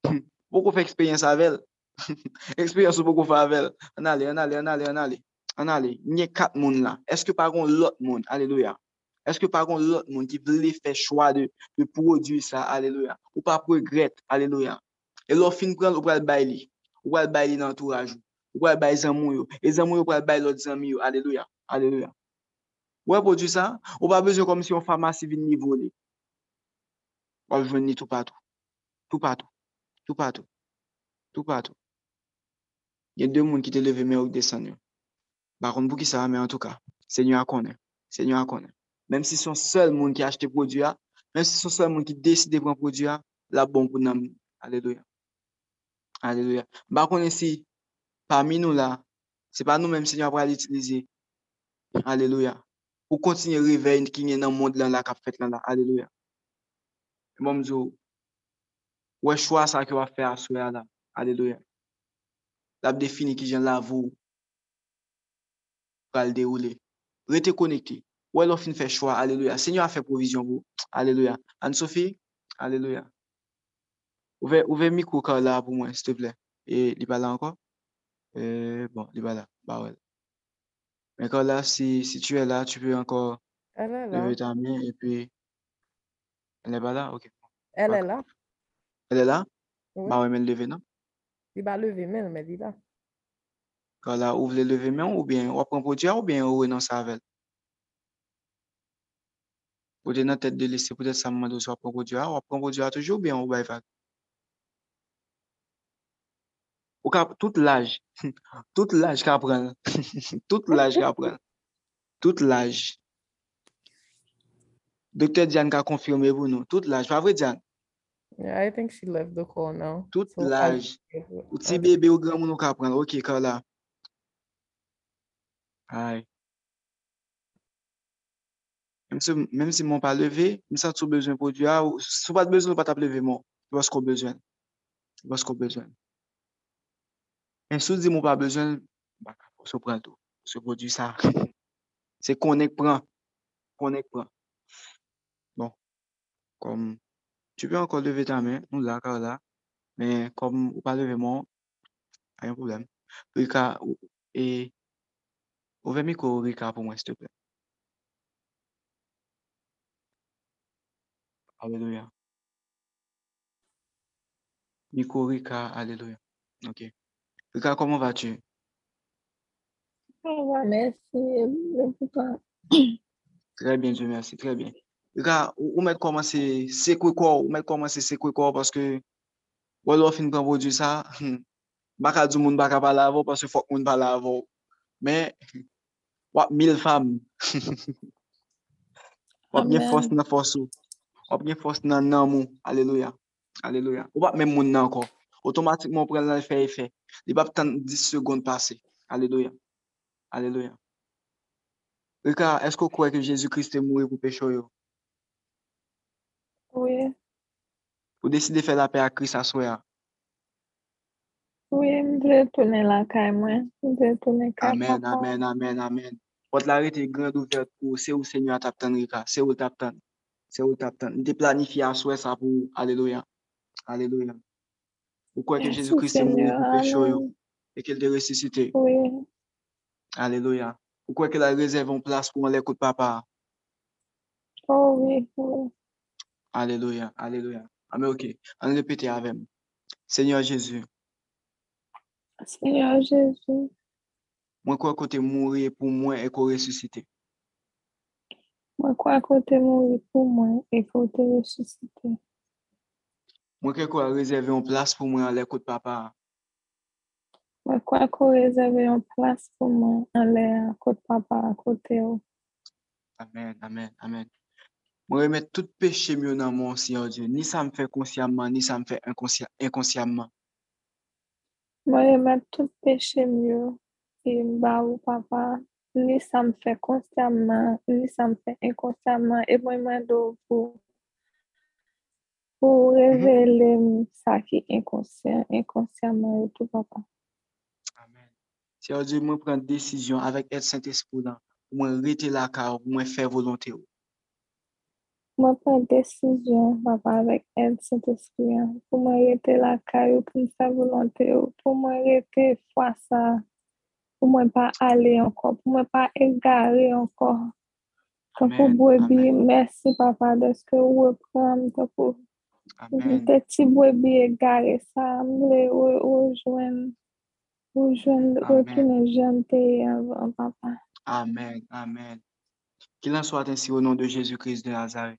Speaker 1: Beaucoup fait expérience avec elle. expérience beaucoup fait avec elle. On allez, on allez, on allez, on allez. On allez. Il y a quatre monde là. Est-ce que par contre, l'autre monde, alléluia. Est-ce que par contre, l'autre monde qui voulait faire choix de, de produire ça, alléluia. Ou pas pour regret, alléluia. Et l'offre fin prendre, ou pas le bail. Ou pas le bail dans l'entourage. Ou pral bay zanmou yo. E zanmou yo pral bay lot zanmi yo. Aleluya. Aleluya. Ou e pou di sa? Ou pa bezon kom si yon famasi vin nivou li. Ou ven ni tout patou. Tout patou. Tout patou. Tout patou. Yen de moun ki te leve men ou desan yo. Bakon pou ki sa, men an tou ka. Senyo akone. Senyo akone. Mem si son sel moun ki achete produ ya. Mem si son sel moun ki deside pran produ ya. La bon pou nan moun. Aleluya. Aleluya. Bakon en si Parmi nou la, se pa nou menm se nyo apra l'utilize. Aleluya. Ou kontinye revey ki nye nan moun lan la kap fet lan la. Aleluya. Mwom zo, wè chwa sa ki wap fe aswe la. Aleluya. La ap defini ki jen la vou. Pral de oule. Rete konekte. Wè lo fin fe chwa. Aleluya. Se nyo a fe provizyon vou. Aleluya. An Sofi? Aleluya. Ouve mikou ka la pou mwen, s'te ple. E li pala anko? Eh, bon, li ba la, ba wè. Mè kon la, si tu è la, tu pè ankon leve ta mè, e pè, elè ba la, ok.
Speaker 3: Elè la.
Speaker 1: Elè la? Ba wè men leve nan?
Speaker 3: Li ba leve men, men li la.
Speaker 1: Kon la, ou vle leve men, ou bien, wap pran podya, ou bien, ou wè nan savel? Ou de nan tèt de lise, pou tèt sa mman do, wap pran podya, wap pran podya toujou, ou bien? ou ka tout l'aj, tout l'aj ka pren, tout l'aj ka pren, tout l'aj. Dokter Diane ka konfirme pou nou, tout l'aj, pa vre Diane?
Speaker 3: Yeah, I think she left the call now.
Speaker 1: Tout so l'aj, ou ti bebe ou gran moun ou ka pren, ok, ka la. Ay. Mèm si moun pa leve, mi sa tou bezwen pou diya, ah, sou pat bezwen ou pat ap leve moun, wos ko bezwen, wos ko bezwen. Men sou di moun pa bezon, baka pou sou pran tou. Sou prodwi sa. Se konek pran. Konek pran. Bon. Kom, tu pe ankon leve ta men, nou la, kar la. Men, kom ou pa leve moun, a yon problem. Rika, ou, e, ouve miko Rika pou mwen, s'te plen. Aleluya. Miko Rika, aleluya. Ok. Rika, koman va tu?
Speaker 4: Ça va, merci.
Speaker 1: Très bien, Dieu merci, très bien. Rika, ou mèt koman se sekwe kwa, ou mèt koman se sekwe kwa, paske wè lò fin pran vodou sa, baka djou moun baka pa lavo, paske fok moun pa lavo. Men, wap mil fam. Wap gen fos nan fosou. Wap gen fos nan nan moun. Aleluya. Aleluya. Wap men moun nan ko. Otomatikman pren lan fè e fè. Li bap tan 10 seconde pase. Aleluya. Aleluya. Rika, esko kwe ke Jezu Christe moure pou pecho yo?
Speaker 4: Oui.
Speaker 1: Ou deside fè la pe a Christ aswe ya?
Speaker 4: Oui, m vle toune la kay mwen. M vle toune kay
Speaker 1: Amen, amen, amen, amen. Pot la rete grand ouvert pou se ou Seigneur tap tan Rika. Se ou tap tan. Se ou tap tan. Nte planifiye a souè sa pou. Kwa ke
Speaker 4: Merci,
Speaker 1: Jésus-Christ te mouri
Speaker 4: Seigneur.
Speaker 1: pou pecho yo.
Speaker 4: Amen.
Speaker 1: E ke l te resisite.
Speaker 4: Oui,
Speaker 1: Aleluya. Ou kwa ke la rezerve an plas pou an lè kout papa?
Speaker 4: oh oui, oui.
Speaker 1: Aleluya. Aleluya. Ame ok. An repete avem. Seigneur Jésus.
Speaker 4: Seigneur Jésus,
Speaker 1: Mwen kwa kote mouri pou mwen e ko resusite.
Speaker 4: mwen kwa kote mouri pou mwen e kote resusite.
Speaker 1: Mwen ke kwa rezerve an plas pou mwen an lè kout papa.
Speaker 4: Mwen kwa ko rezerve yon plas pou mwen an lè kote papa a kote yo.
Speaker 1: Amen, amen, amen. Mwen remet tout peche myo nan moun, Seigneur Dieu. Ni sa m fè konsyamman, ni sa m fè inkonsyam- inkonsyamman.
Speaker 4: Mwen remet tout peche myo e mba ou papa. Ni sa m fè konsyamman, ni sa m fè inkonsyamman. E mwen mwen do pou pou revele sa ki inkonsyam, inkonsyamman yo tou papa.
Speaker 1: Amen. Seigneur Dieu, mwen pren desisyon avèk et Saint-Esprit lan. Mwen rete la ka ou, mwen fè volonté ou.
Speaker 4: Mwen pren desisyon papa avèk ed Saint-Esprit an, pou mwen rete la kayo pou mwen fè volonté yo, pou mwen rete fwa sa, pou mwen pa ale ankon, pou mwen pa egare ankon. Tako
Speaker 1: Amen,
Speaker 4: bwebi, mersi papa deske ou. Te ti bwebe e gare sa, mle oujwen,
Speaker 1: oujwen
Speaker 4: wakine jante yon papa.
Speaker 1: Amen, amen. Kilan sou atensi ou nou de Jezoukris de Nazare.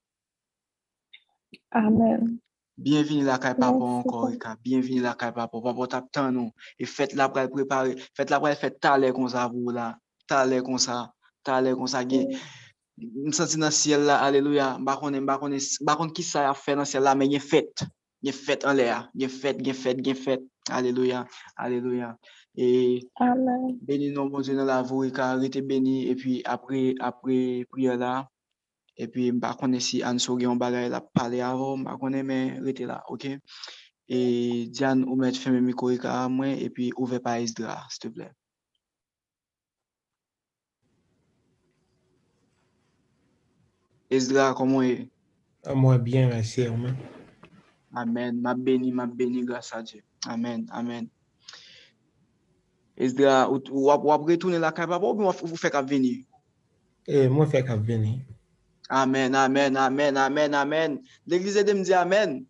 Speaker 4: Amen.
Speaker 1: Bienveni la kay papo
Speaker 4: anko,
Speaker 1: Rika. Bienveni la kay papo. Papo tap tan nou. E fèt la pral prepare. Fèt la pral fèt talè kon sa vou la. Talè kon sa. Talè kon sa gen. Mm. M santi nan siel la. Aleluya. Bakone, bakone, bakone ki sa a fè nan siel la. Men gen fèt. Gen fèt an lè a. Gen fèt, gen fèt, gen fèt. Aleluya. Aleluya. E
Speaker 4: Amen.
Speaker 1: Beni nou bon Dieu nan la vou, Rika, rete beni, e pi apre, apre priye la, e pi mba konen si an so gen yon bagay la pale avon, mba konen men rete la, ok? E Diane ou met feme miko Rika mwen, e pi ouve pa Isdra, s'il te plaît. Ezra, comment est
Speaker 5: ah, Moi, bien, merci, Amen.
Speaker 1: Amen. Ma béni, ma béni, grâce à Dieu. Amen, amen. Ezra, ou ap retourner la caille, ou bien vous faites qu'à venir
Speaker 5: Eh, moi, fais qu'à venir.
Speaker 1: Amen, amen, amen, amen, amen. L'église aide me dit Amen.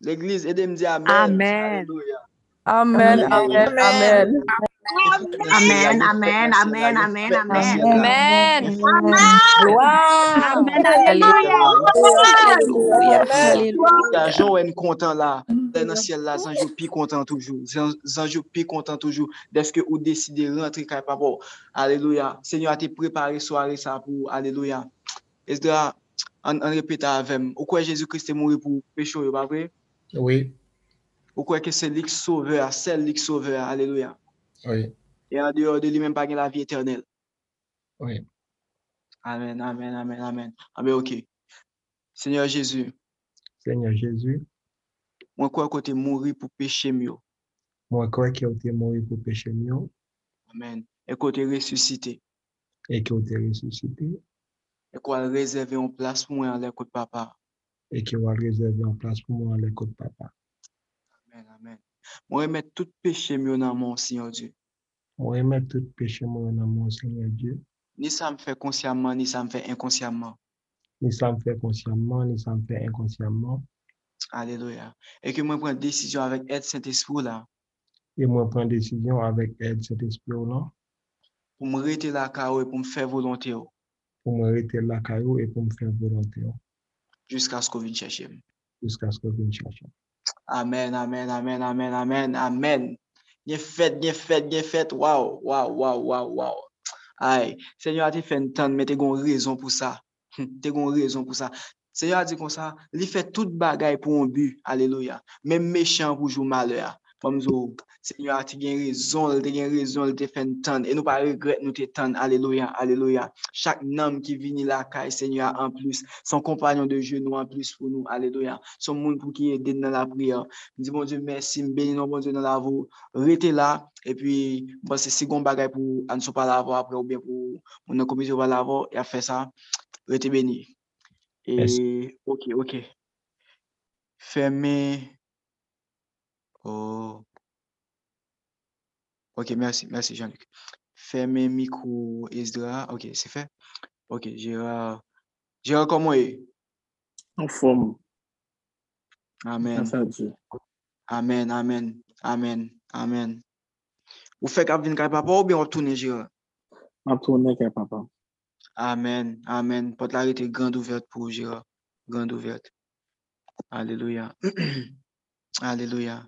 Speaker 1: L'église aide me dit Amen.
Speaker 6: Amen.
Speaker 3: Amen, amen, amen.
Speaker 6: amen. amen. Amen, amen, amen,
Speaker 3: amen,
Speaker 6: amen.
Speaker 3: Amen. Amen.
Speaker 1: Aleluya. Joen kontan la. Den nan siel la, zanjou pi kontan toujou. Zanjou pi kontan toujou. Deske ou deside rentre kay pa bo. Aleluya. Senyo a te prepare soare sa pou. Aleluya. Esdra, an repeta avem. Ou kwe Jezou Christe mouri pou pechou yo, ba vre?
Speaker 5: Oui.
Speaker 1: Ou kwe ke se lik sove a, se lik sove a. Aleluya.
Speaker 5: Oui,
Speaker 1: Et en dehors de lui-même, pas la vie éternelle.
Speaker 5: oui.
Speaker 1: Amen, amen, amen, amen. Amen, ok. Seigneur Jésus,
Speaker 5: Seigneur Jésus,
Speaker 1: moi quoi côté mourir pour péché mieux.
Speaker 5: moi, crois que tu es mort pour péché mieux
Speaker 1: Amen. Et côté ressuscité.
Speaker 5: et que tu es ressuscité
Speaker 1: Et quoi réserver une place pour moi en l'écoute papa.
Speaker 5: et que tu as réservé en place pour moi à l'écoute papa.
Speaker 1: Amen, amen. Moi remettre tout péché mieux dans mon Seigneur Dieu.
Speaker 5: Moi, remettre tout péché moi dans mon Seigneur Dieu.
Speaker 1: Ni ça me fait consciemment, ni ça me fait inconsciemment.
Speaker 5: Ni ça me fait consciemment, ni ça me fait inconsciemment.
Speaker 1: Alléluia. Et que moi prendre décision avec aide Saint-Esprit là.
Speaker 5: Et moi, prendre décision avec aide cet esprit-là
Speaker 1: Pour me rester là, et pour me faire volonté oh,
Speaker 5: pour me rester là, et pour me faire volonté oh,
Speaker 1: jusqu'à ce qu'on vienne chercher.
Speaker 5: jusqu'à ce je vienne chercher.
Speaker 1: Amen, amen, amen, amen, amen, amen. Nye fèt, nye fèt, nye fèt. Waw, waw, waw, waw, waw. Ay, Seigneur a ti fè n'tan, men te gon rezon pou sa. Te gon rezon pou sa. Seigneur a di kon sa, li fè tout bagay pou an bu. Aleluya. Men mechan pou jou malè a. Fòm zo, Seigneur, ti gen rezon, te gen rezon, te fen tan, e nou pa regret nou te tan, aleluya, aleluya. Chak nam ki vini la kay, Seigneur, an plus, son kompanyon de jenou an plus pou nou, aleluya. Son moun pou ki ede nan la priya. Di bon Dieu, mersi, mbeni non bon Dieu nan la vo, rete la, e pi, bon se sigon bagay pou an sou pa la vo apre, ou bien pou moun an komisyon pa la vo, ya fe sa, rete beni. E, ok, ok. Feme, Oh. Ok, merci, merci Jean-Luc. Fermez micro Esdra. Ok, c'est fait. Ok, Gérard. Gérard, comment est?
Speaker 7: En forme.
Speaker 1: Amen. Amen, amen, amen, amen. Ou faites qu'à venir papa ou bien retourner Gérard?
Speaker 7: Ma tournée avec papa.
Speaker 1: Amen, amen. Porte la été grande ouverte pour Gérard. Grande ouverte. Alléluia. Alléluia.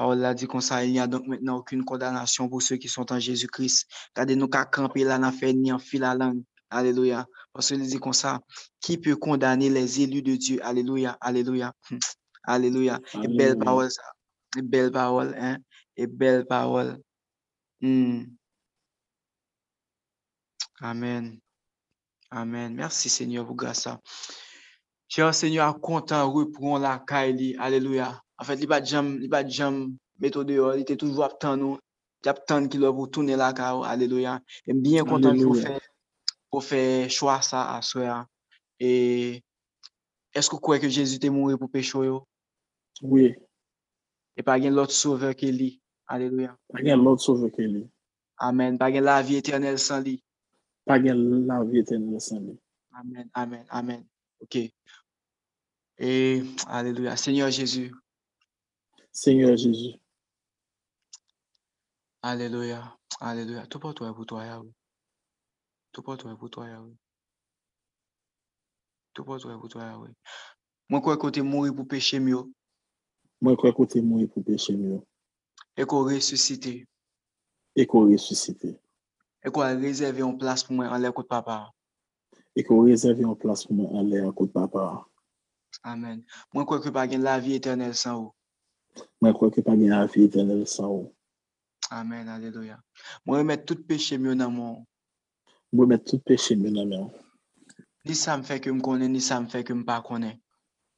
Speaker 1: Parole a dit comme ça, il n'y a donc maintenant aucune condamnation pour ceux qui sont en Jésus-Christ. Gardez nous qu'à camper là, n'a fait ni en fil à langue. Alléluia. Parce qu'il dit comme ça, qui peut condamner les élus de Dieu? Alléluia, alléluia. Alléluia. Et belle parole ça. Et belle parole, hein? Et belle parole. Hmm. Amen. Amen. Merci Seigneur pour grâce. Cher Seigneur, content reprend la caille. Alléluia. En fait, il pas de jam, il pas de jam méthode dehors, il était toujours attend nous. Il attend qu'il pour tourner la caille. Alléluia. Et bien content
Speaker 7: Alléluia.
Speaker 1: faire pour faire choix ça à soi. Et est-ce que vous croyez que Jésus est mort pour péché yo?
Speaker 7: Oui.
Speaker 1: et pas gen l'autre sauveur que lui? Alléluia.
Speaker 7: Pas gen l'autre sauveur que lui.
Speaker 1: Amen. Pas gen la vie éternelle sans lui.
Speaker 7: Pas gen la vie éternelle sans lui.
Speaker 1: Amen, amen, amen. OK. Et Alléluia. Seigneur Jésus.
Speaker 7: Seigneur Jésus.
Speaker 1: Alléluia. Alléluia. Tout pour toi, pour toi, Yahweh. Tout pour toi, pour toi, Yahweh. Tout pour toi, pour toi, Yahweh. Moi, quoi, côté mourir pour péché mieux,
Speaker 7: Moi, que tu mort pour péché mieux?
Speaker 1: et qu'on ressuscité,
Speaker 7: Et qu'on ressuscité.
Speaker 1: et qu'on réservé une place pour moi en l'air de papa.
Speaker 7: Et qu'on réserve une place pour moi en l'air côté de papa.
Speaker 1: Amen. Moi, quoi que pas la vie éternelle sans vous.
Speaker 7: Moi, crois que pas gen la vie éternelle sans vous.
Speaker 1: Amen, alléluia. Moi, remettre tout péché mieux dans mon.
Speaker 7: Moi, mettre tout péché mieux dans moi.
Speaker 1: Ni ça me fait que me connais, ni ça me fait que me pas connais.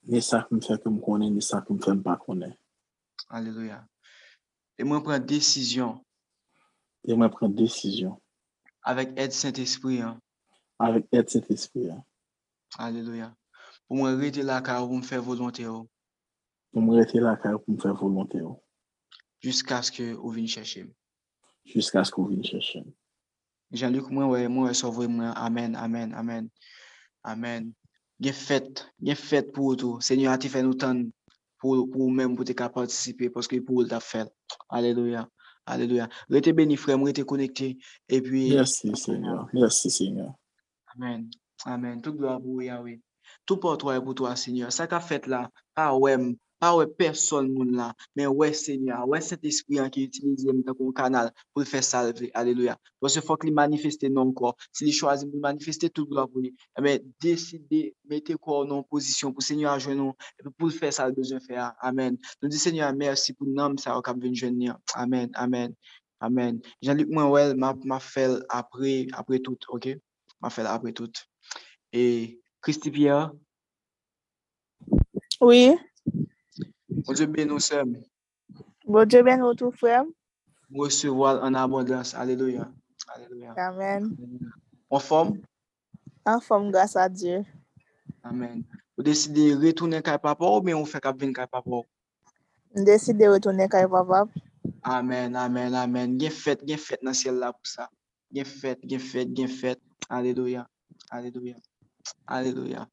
Speaker 7: Ni me fait que me connaît, ni ça qui me fait pas connaître.
Speaker 1: Alléluia. Et moi, prendre décision
Speaker 7: Et moi, prendre décision
Speaker 1: avec aide Saint-Esprit. hein.
Speaker 7: avec aide cet esprit. hein.
Speaker 1: Alléluia. Pour moi, rester là car vous me faire volonté oh,
Speaker 7: Pour me rester là, pour me faire volonté. oh,
Speaker 1: jusqu'à ce que vous veniez chercher.
Speaker 7: Jusqu'à ce qu'on vienne chercher.
Speaker 1: Jean-Luc, moi, ouais, moi, sauve moi. Amen, amen, amen. Amen. Bien fait, bien fait pour tout. Seigneur, tu fait nous tant pour, pour même pour te participer parce que pour t'a fait. Alléluia. Alléluia. Restez béni, frère, restez connecté. Et puis,
Speaker 7: Merci, Seigneur. Merci, Seigneur.
Speaker 1: Amen. Amen. Tout gloire pour Yahweh. Tout pour toi et pour toi, Seigneur. Ça qu'a fait là, pas ouais, pas ouais personne là, mais ouais Seigneur, ouais cet esprit hein, qui utilise tant comme canal pour le faire salver. Alléluia. Parce qu'il faut qu'il manifeste non encore. S'il choisit de manifester tout gloire pour lui, bien, décidez, mettez quoi en position pour Seigneur à puis pour le faire ça, le besoin faire. Amen. Nous disons Seigneur, merci pour nous, ça va venir. Amen. Amen. Amen. Jean-Luc, ouais, m'a, m'a fait après, après tout, ok? M'a fait après tout. Et Christy Pierre,
Speaker 3: Oui,
Speaker 1: mon Dieu bénit nous sommes,
Speaker 3: bon Dieu ben nous tout frère.
Speaker 1: recevoir en abondance. Alléluia. Alléluia.
Speaker 3: Amen.
Speaker 1: En forme?
Speaker 3: En forme grâce à Dieu.
Speaker 1: Amen. Vous décidez de retourner à papa ou bien vous faites qu'à venir à papa?
Speaker 3: Décide de retourner à papa.
Speaker 1: Amen, amen, amen. Bien fait, bien fait dans le ciel là pour ça. Bien fait, bien fait, bien fait. Alléluia. Alléluia. Alléluia.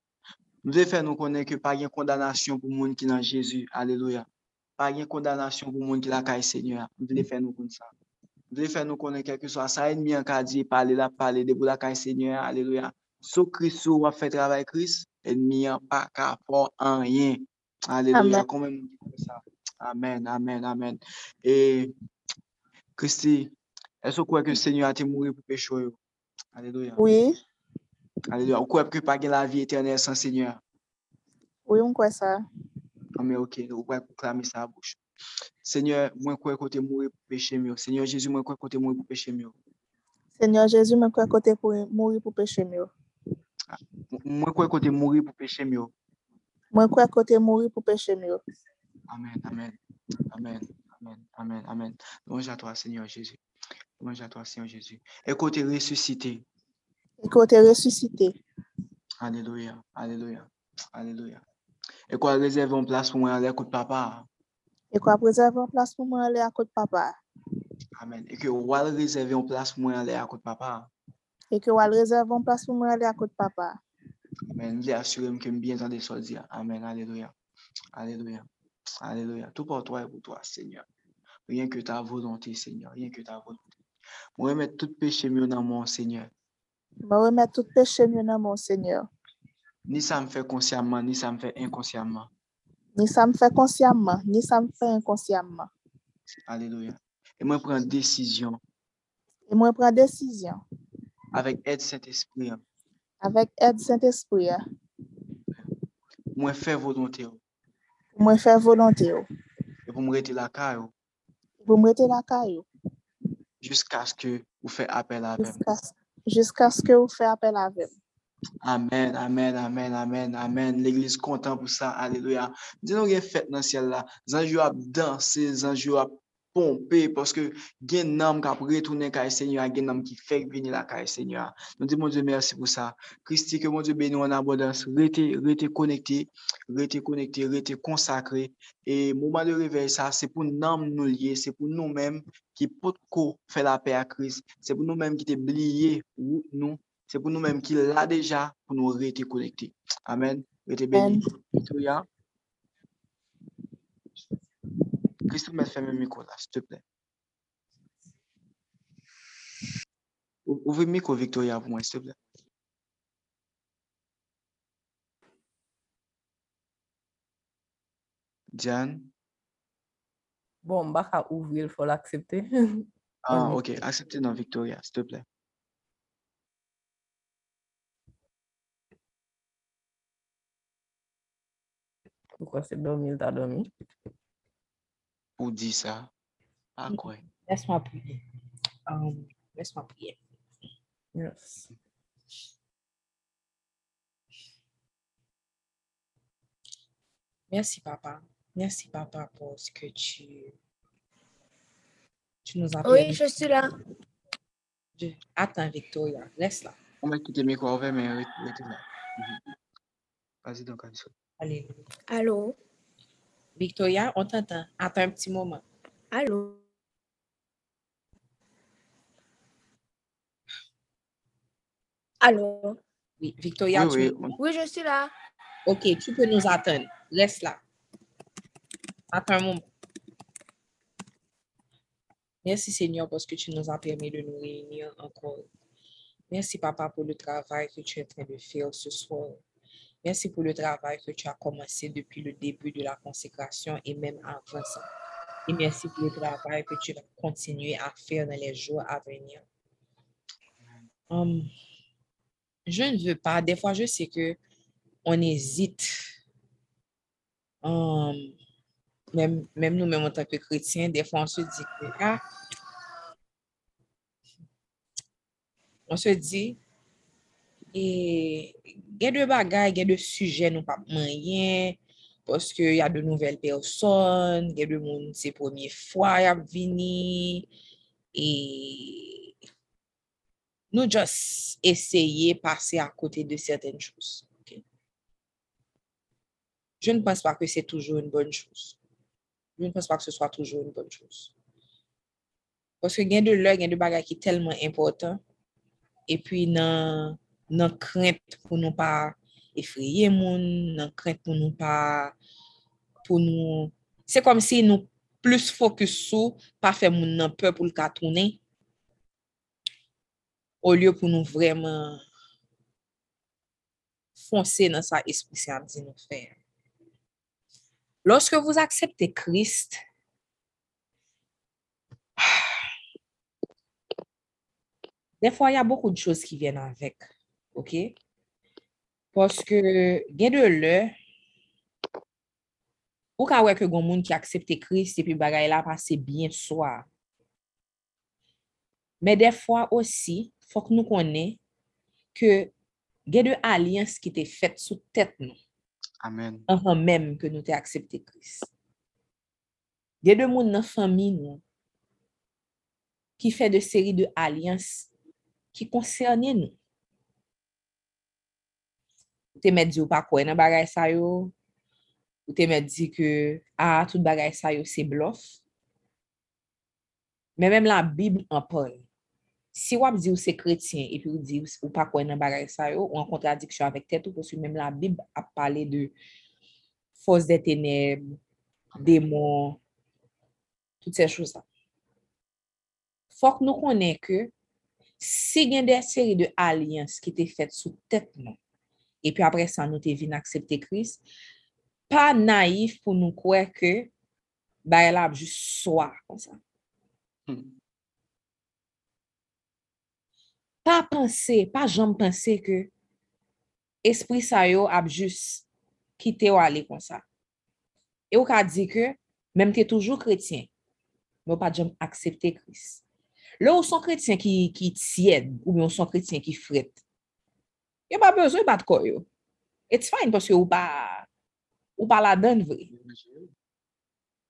Speaker 1: Nous devons faire nous connaître que pas de condamnation pour le monde qui est dans Jésus. Alléluia. Pas de condamnation pour le monde qui est là, caille Seigneur. Nous devons faire nous connaître ça. Nous devons faire nous connaître quelque chose. Ça ennemi en cas dit parler là, parler de la caille Seigneur. Alléluia. So Christ ou a fait travail Christ, ennemi en pas qu'à faire en rien. Alléluia.
Speaker 3: Amen.
Speaker 1: Amen, amen, amen. Et Christy, est-ce que vous que le Seigneur a été mort pour péché? yo? Alléluia.
Speaker 3: Oui,
Speaker 1: Alléluia. Vous croyez que pas la vie éternelle sans Seigneur?
Speaker 3: oui, on croit ça.
Speaker 1: Non, mais ok, vous pouvez proclamer ça à bouche. Seigneur, moi quoi côté mourir pour péché mieux. Seigneur Jésus, moi quoi côté mourir pour péché mieux.
Speaker 3: Seigneur Jésus, mwen kwe kote pou mouri pou peche myo.
Speaker 1: Moi quoi côté mourir pour péché mieux.
Speaker 3: Mwen kwe kote mouri pou peche myo.
Speaker 1: Amen, amen, amen, amen, amen, amen. Louange à toi, Seigneur Jésus. Louange à toi, Seigneur Jésus. Et côté ressuscité.
Speaker 3: E kote resusite.
Speaker 1: Alléluia, alléluia, alléluia. Et quoi réserver une place pour moi à l'écoute papa.
Speaker 3: E kwa prezerve an plas pou mwen ale akot papa.
Speaker 1: Amen. Et que wal réserver une place pour moi à l'écoute papa.
Speaker 3: E ke wal rezerve an plas pou mwen ale akot papa.
Speaker 1: Amen. Je assure que me bien entendre ça dire. Amen. Alléluia. Alléluia. Alléluia. Tout pour toi et pour toi, Seigneur. Rien que ta volonté, Seigneur. Rien que ta volonté. Moi, remettre tout péché mieux dans mon Seigneur.
Speaker 3: Mwen remet tout myo nan mon Seigneur.
Speaker 1: Ni ça me fait consciemment, ni ça me fait inconsciemment.
Speaker 3: Ni sa m fè konsyamman, ni sa m fè inkonsyamman.
Speaker 1: Alléluia. Et moi, prendre décision
Speaker 3: E mwen pren desisyon.
Speaker 1: avec aide Saint-Esprit.
Speaker 3: Avèk ed Saint-Esprit.
Speaker 1: Moi, faire volonté.
Speaker 3: Mwen fè volonté.
Speaker 1: Et pour me la caille
Speaker 3: mwen rete la kayo.
Speaker 1: jusqu'à ce que vous faites appel à moi.
Speaker 3: Jiska sk ou fè apel avèm.
Speaker 1: Amen, amen, amen, amen, amen. L'église content pour ça. Alléluia. Dis-nous qu'il y a fête dans le ciel là. Zanjou a dansé, zanjou parce que gen nam qui a retourné kay Seigneur, gen nam qui fait venir la kay Seigneur. Nous disons mon Dieu merci pour ça. Christi que mon Dieu bénisse en abondance. Restez, restez connecté, restez connecté, consacré. Et moment de réveil ça, c'est pour nam nous lier, c'est pour nous-mêmes qui peut faire la paix à Christ. C'est pour nous-mêmes qui t'oublié ou nous c'est pour nous-mêmes qui l'a déjà pour nous rester connectés. Amen. Victoria. Christophe, ferme le micro là, s'il te plaît. Ou- Ouvrez le micro, Victoria, pour moi, s'il te plaît. Diane?
Speaker 8: Bon, m baka ouvri, il faut l'accepter.
Speaker 1: Ah, ok. Acceptez dans Victoria, s'il te plaît.
Speaker 8: Pourquoi c'est dormi, il t'a dormi?
Speaker 1: Pour dire ça. Ah, quoi?
Speaker 6: Laisse-moi prier. Um, Laisse-moi prier.
Speaker 8: Yes.
Speaker 6: Merci, papa. Merci, papa, pour ce que tu, tu nous as
Speaker 9: Oui, je suis là.
Speaker 6: Je- Attends, Victoria, laisse-la.
Speaker 1: On va quitter le micro ouvert, mais. Mhm. Vas-y donc, Alison.
Speaker 6: Alléluia.
Speaker 9: Allô?
Speaker 6: Victoria, on t'entend. Attends un petit moment.
Speaker 9: Allô? Allô?
Speaker 6: Oui, Victoria,
Speaker 1: Oui,
Speaker 6: tu
Speaker 1: oui,
Speaker 6: me-
Speaker 9: Oui, je suis là.
Speaker 6: Ok, tu peux nous attendre. Laisse-la. Attends un moment. Merci Seigneur parce que tu nous as permis de nous réunir encore. Merci Papa pour le travail que tu es en train de faire ce soir. Merci pour le travail que tu as commencé depuis le début de la consécration et même avant ça. Et merci pour le travail que tu vas continuer à faire dans les jours à venir. Hum, je ne veux pas, des fois je sais que on hésite. Hum, même, même nous-mêmes en tant que chrétiens, des fois on se dit que, ah, on se dit, il y a de bagailles, il y a de sujets, nous pas moyen, parce qu'il y a de il y a de monde, c'est première fois, y a vini, et nous juste essayer passer à côté de certaines choses. ok? Je ne pense pas que c'est toujours une bonne chose. Je ne pense pas que ce soit toujours une bonne chose. Parce que gain de l'heure, gain de bagages qui est tellement important. Et puis, nan, nan crainte pour nous pas effrayer moun, nan crainte pour nous pas, pour nous, c'est comme si nous plus focus sur pas faire moun nan peur pour le cas tourner, au lieu pour nous vraiment foncer dans sa esprit saint dit nous faire. Lorsque vous acceptez Christ, des fois, il y a beaucoup de choses qui viennent avec. OK? Parce que, gain de l'heure, ou ka wè ke gon moun ki aksepte Christ epi bagay la pase bien swa. Mais des fois aussi, faut que nous connaissions que il y a de alliances qui étaient faites sous tête nous,
Speaker 1: Amen.
Speaker 6: avant même que nous t'ayons accepté Christ. Il y a de monde dans la famille nous, qui fait de séries de alliances qui concernent nous. Ou te met di ou pa kwen nan bagay sa yo, ou te met di que tout bagay sa yo c'est bluff. Mais même la Bible en parle. Si wap di ou se chrétien et puis ou di ou pa kwen nan bagay sa yo, ou en contradiction avec tête ou même la Bible a parlé de force des ténèbres, démons, toutes ces choses-là. Faut que nous connaissions que si il y a des séries de alliances qui étaient faites sous tête nous, et puis après ça, nous te vin accepter Christ, pas naïf pour nous croire que bah, elle a juste soi comme ça.
Speaker 1: Hmm.
Speaker 6: pas penser, pas jamais penser que esprit sa yo ap juste quitté ou aller comme ça. Et ou ka dit que même tu es toujours chrétien, mais ou pas jamais accepter Christ. Là où son chrétien qui qui tiède ou bien son chrétien qui frette. Il a pas besoin de battre quoi yo. It's fine parce que ou pas ou pas la donne vrai.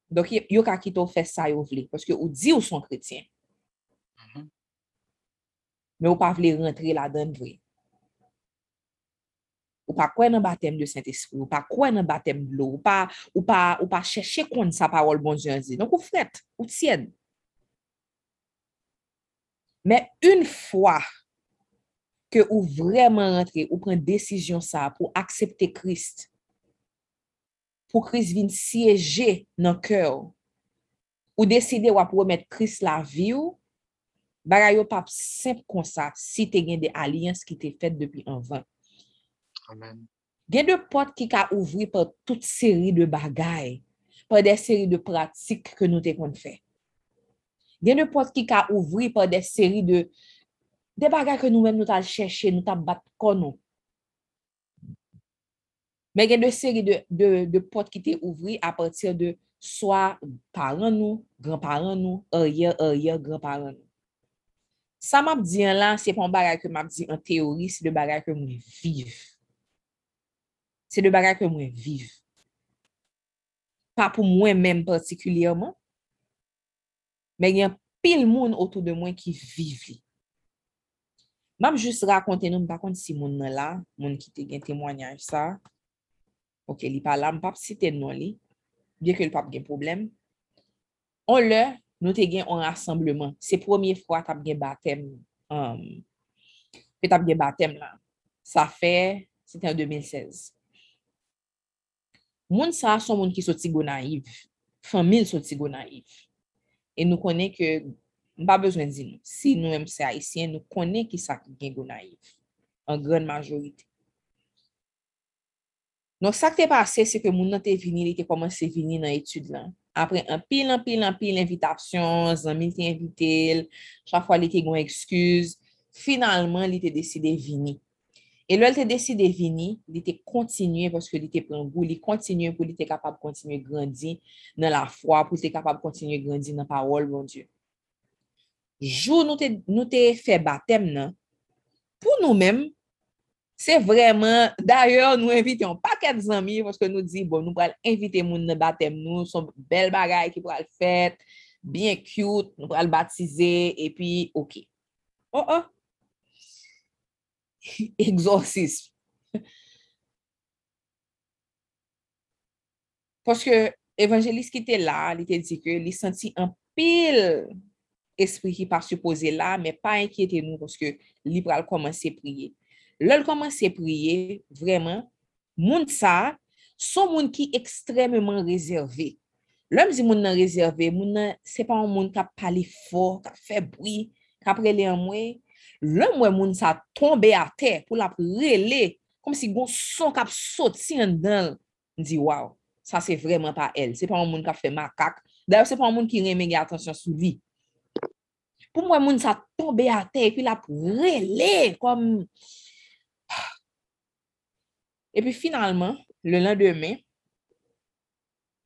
Speaker 6: Donc yo- yo ka kito fait ça yo vle parce que ou dit ou son chrétien.
Speaker 1: Mhm.
Speaker 6: mais ou pas vle rentrer la donne vrai. Ou pas quoi dans baptême de Saint-Esprit, ou pas quoi dans baptême de l'eau, ou pas ou pas ou pas chercher qu'on sa parole bon Dieu dit. Donc ou frette, ou. Mais une fois que ou vraiment rentrer, ou prend décision ça pour accepter Christ, pour Christ vienne siéger dans le cœur, ou décider ou remettre Christ la vie ou, bagay yo pas simple comme ça si tu gen des alliances qui t'es faites depuis un vent.
Speaker 1: Amen.
Speaker 6: Gen de portes qui ka ouvri par toute série de bagay, par des séries de pratiques que nous te kon fait. Gen de portes qui ka ouvri par des séries de des bagay que nous-mêmes nous t'al chercher, nous battre kon nous. Mais gen de séries de, de, de portes qui t'est ouvri à partir de soit parents nous, grands-parents nous, arrière, arrière, grands-parents nous. Ça m'a dit là, c'est pas un bagay que m'a dit en théorie, c'est le bagay que moi vive. C'est le bagay que moi vive. Pas pour moi-même particulièrement, mais il y a pile monde autour de moi qui vivent. M'a juste raconter nous, par contre, si moun nan là, moun qui te gen témoignage ça, ok, li pa la, m'pa citer non li, bien que le pape gen problème. On le, nous te gen un rassemblement. C'est première fois t'as gen baptême, um, que t'as gen baptême là. Ça fait, c'était en 2016. Moun sa son moun qui soti go naïf. Famille soti go naïf. Et nous connaissons que, pas besoin de dire, nous. si nous même c'est haïtien, nous connaissons qui ça qui gen go naïf. En grande majorité. Donc, ça qui est passé, c'est que moun nan te vini, il te commencé vini dans l'étude. Après un pile, un pile, un pile invitation, zami te invité, chaque fois il gon excuse. Finalement, il te décidé vini. Et là, il te décidé vini, il te continuer parce que il te prend goût, il continue pour te capable de continuer à grandir dans la foi, pour te capable de continuer à grandir dans la mon. Jour nous nous fait baptême, nan, pour nous-mêmes, c'est vraiment, d'ailleurs, nous invitons un paquet de amis parce que nous disons, bon, nous allons inviter moun dans baptême, nous, son belle bagaille qui pourra le faire, bien cute, nous allons baptiser, et puis, ok. Oh, oh. Exorcisme. Parce que évangéliste qui était là, il était dit que il senti un pile esprit qui pas supposé là, mais pas inquiétez nous parce que il pral commencer à prier. Là, il commence à prier, vraiment, moun sa, son moun qui extrêmement réservé. L'homme dit moun nan réservé, moun nan, c'est pas un moun qui a parlé fort, qui a fait bruit, qui a prélé en moi. L'homme mwen moun sa tombe à terre pour la relé, comme si gon son qui a sauté en dedans. Dis, wow, ça c'est vraiment pas elle. C'est pas un moun qui a fait macaque. D'ailleurs, c'est pas un moun qui remet attention sur lui. Pour moi, moun sa tombe à terre et puis la relé comme Et puis finalement, le lendemain,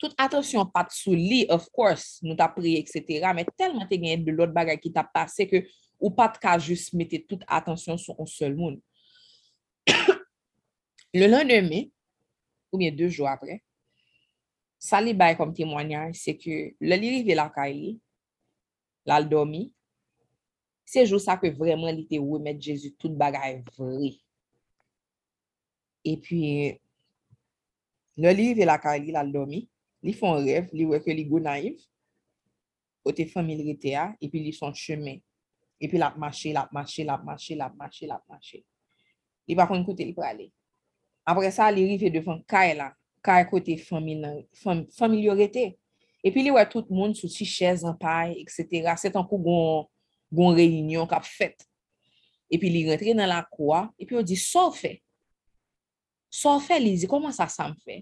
Speaker 6: tout atensyon pat sou li, of course, nou ta priye, etc. Men telman te genye de lot bagay ki ta pase ke ou pat ka jist mette tout atensyon sou on sol moun. Le lendeme, ou bien deux jou apre, sa li bay kom témoignage, se ke le li rive la ka li, lal domi, se jou sa ke vreman li te wè met Jezu tout bagay vri. E pi, le li rive la ka li, lal domi, li fon rev, li weke li go naiv, kote famil rete a, epi li son cheme, epi lap mache, lap mache, lap mache, lap mache, lap mache. Li bakon kote li prale. Apre sa, li rive defan kay la, kay kote famil yo rete. Epi li wè tout moun sou ti chèz an pay, etc. Se tan kou gon reynyon kap fèt. Epi li rentre nan la kwa, epi yo di, so fè. So fè, li di, koman sa sa m fè?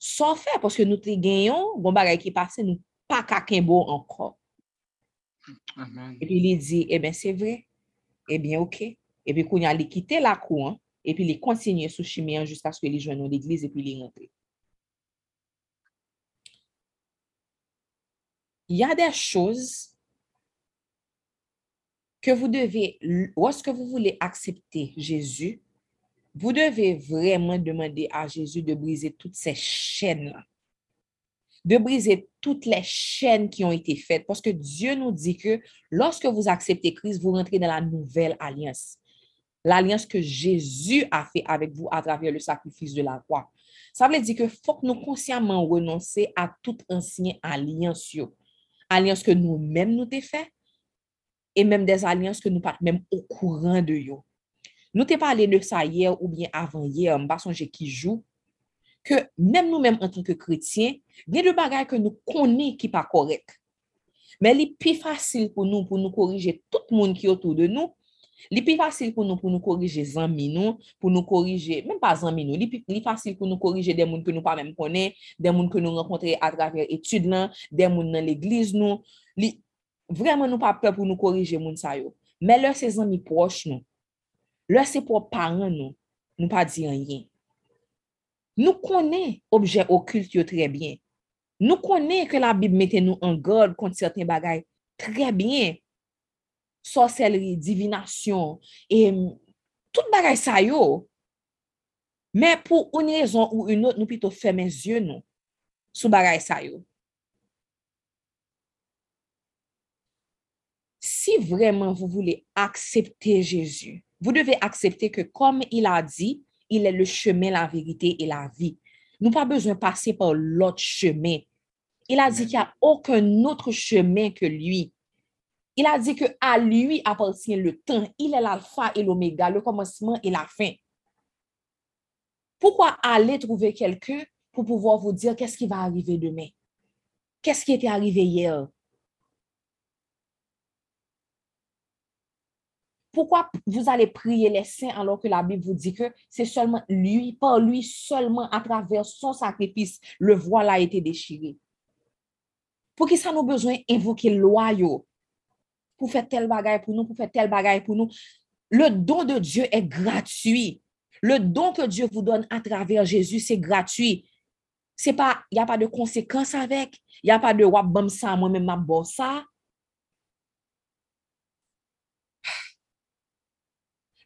Speaker 6: So fè, poske nou te genyon, bon bagay ki pase, nou pa kakenbo anko. E pi li di, e ben se vre, e ben ok. E pi koun ya li kite la kou, e pi li kontinye sou chimè an jiska sou li jwennon l'eglise, e pi li rentre. Ya der chouz ke vou deve, woske vou voule aksepte Jezu, Vous devez vraiment demander à Jésus de briser toutes ces chaînes-là. De briser toutes les chaînes qui ont été faites. Parce que Dieu nous dit que lorsque vous acceptez Christ, vous rentrez dans la nouvelle alliance. L'alliance que Jésus a fait avec vous à travers le sacrifice de la croix. Ça veut dire que faut que nous consciemment renoncer à toute ancienne alliance. Alliance que nous-mêmes nous avons fait et même des alliances que nous pas même au courant de yo. Nou te pale de sa yè ou bien avan yè, mba sonje ki jou, ke nem nou menm an tanke kretien, gen de bagay ke nou kone ki pa korek. Men li pi fasil pou nou pou nou korije tout moun ki otou de nou, li pi fasil pou nou pou nou korije zanmi nou, pou nou korije, menm pa zanmi nou, li fasil pou nou korije den moun ke nou pa menm kone, den moun ke nou renkontre atraver etude lan, den moun nan l'eglize nou, li vreman nou pa pe pou nou korije moun sa yo. Men lè se zanmi proche nou, Lè se pou paran nou, nou pa di an yin. Nou konen obje okult yo trebyen. Nou konen ke la bib mette nou an god konti certain bagay trebyen. Sorcellerie, divinasyon, et tout bagay sa yo. Men pou un rezon ou un not, nou pito fèmen zye nou sou bagay sa yo. Si vreman vou voule aksepte Jezu, Vous devez accepter que comme il a dit, il est le chemin, la vérité et la vie. Nous pas besoin de passer par l'autre chemin. Il a dit qu'il n'y a aucun autre chemin que lui. Il a dit que à lui appartient le temps. Il est l'alpha et l'oméga, le commencement et la fin. Pourquoi aller trouver quelqu'un pour pouvoir vous dire qu'est-ce qui va arriver demain? Qu'est-ce qui était arrivé hier? Pourquoi vous allez prier les saints alors que la Bible vous dit que c'est seulement lui, par lui seulement à travers son sacrifice, le voile a été déchiré? Pour qui ça nous besoin d'invoquer loyaux pour faire tel bagage pour nous, pour faire tel bagage pour nous? Le don de Dieu est gratuit. Le don que Dieu vous donne à travers Jésus, c'est gratuit. Il n'y a pas de conséquences avec. Il n'y a pas de wap bam ça, moi-même ma ça.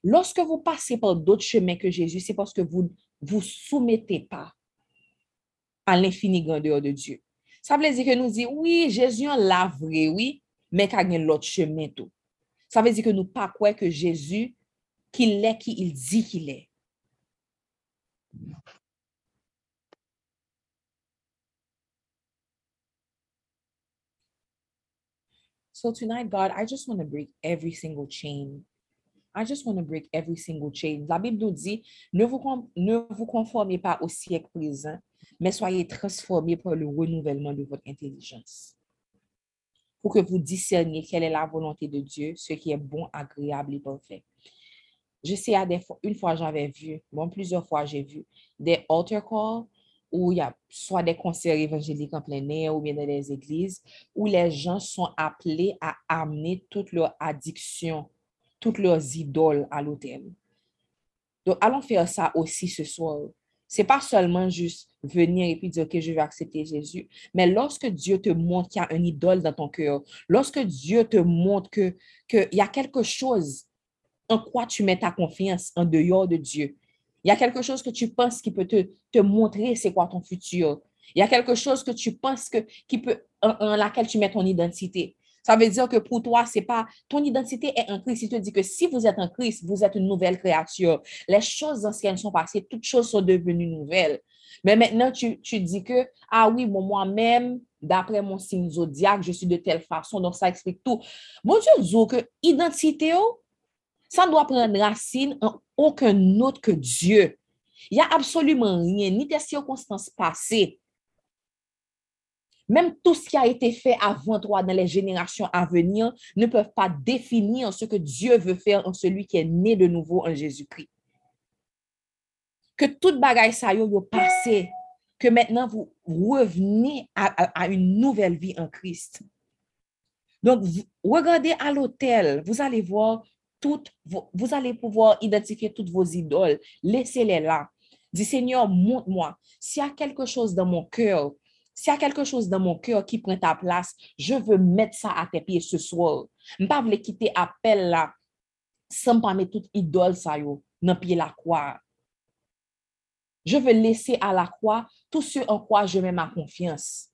Speaker 6: Lorsque vous passez par d'autres chemins que Jésus, c'est parce que vous ne vous soumettez pas à l'infini grandeur de Dieu. Ça veut dire que nous disons, oui, Jésus en l'a vrai, oui, mais qu'il y a l'autre chemin tout. Ça veut dire que nous pas quoi que Jésus, qu'il est qui il dit qu'il est. So tonight, God, I just want to break every single chain I just want to break every single chain. La Bible nous dit, ne vous, conformez pas au siècle présent, mais soyez transformés par le renouvellement de votre intelligence. Pour que vous discerniez quelle est la volonté de Dieu, ce qui est bon, agréable et parfait. Je sais, à des une fois j'avais vu, bon, plusieurs fois j'ai vu des altar calls où il y a soit des concerts évangéliques en plein air ou bien dans les églises, où les gens sont appelés à amener toute leur addiction toutes leurs idoles à l'hôtel. Donc, allons faire ça aussi ce soir. C'est pas seulement juste venir et puis dire que je vais accepter Jésus. Mais lorsque Dieu te montre qu'il y a un idole dans ton cœur, lorsque Dieu te montre que qu'il y a quelque chose en quoi tu mets ta confiance en dehors de Dieu, il y a quelque chose que tu penses qui peut te, te montrer c'est quoi ton futur. Il y a quelque chose que tu penses que, qui peut, en laquelle tu mets ton identité. Ça veut dire que pour toi, c'est pas ton identité est en Christ. Il te dit que si vous êtes en Christ, vous êtes une nouvelle créature. Les choses anciennes sont passées, toutes choses sont devenues nouvelles. Mais maintenant, tu, tu dis que, ah oui, bon, moi-même, d'après mon signe zodiaque, je suis de telle façon, donc ça explique tout. Bon Dieu dit que identité, oh, ça doit prendre racine en aucun autre que Dieu. Il n'y a absolument rien, ni des circonstances passées, même tout ce qui a été fait avant toi dans les générations à venir ne peuvent pas définir ce que Dieu veut faire en celui qui est né de nouveau en Jésus-Christ. Que toute bagaille ça yo passé, que maintenant vous revenez à, une nouvelle vie en Christ. Donc, vous- regardez à l'hôtel, vous allez voir toutes vos- vous allez pouvoir identifier toutes vos idoles. Laissez-les là. Dis Seigneur, montre-moi. S'il y a quelque chose dans mon cœur, s'il y a quelque chose dans mon cœur qui prend ta place, je veux mettre ça à tes pieds ce soir. Je ne pas vle quitter appel là sans pas mettre toute idole ça yo dans pied la croix. Je veux laisser à la croix tout ce en quoi je mets ma confiance.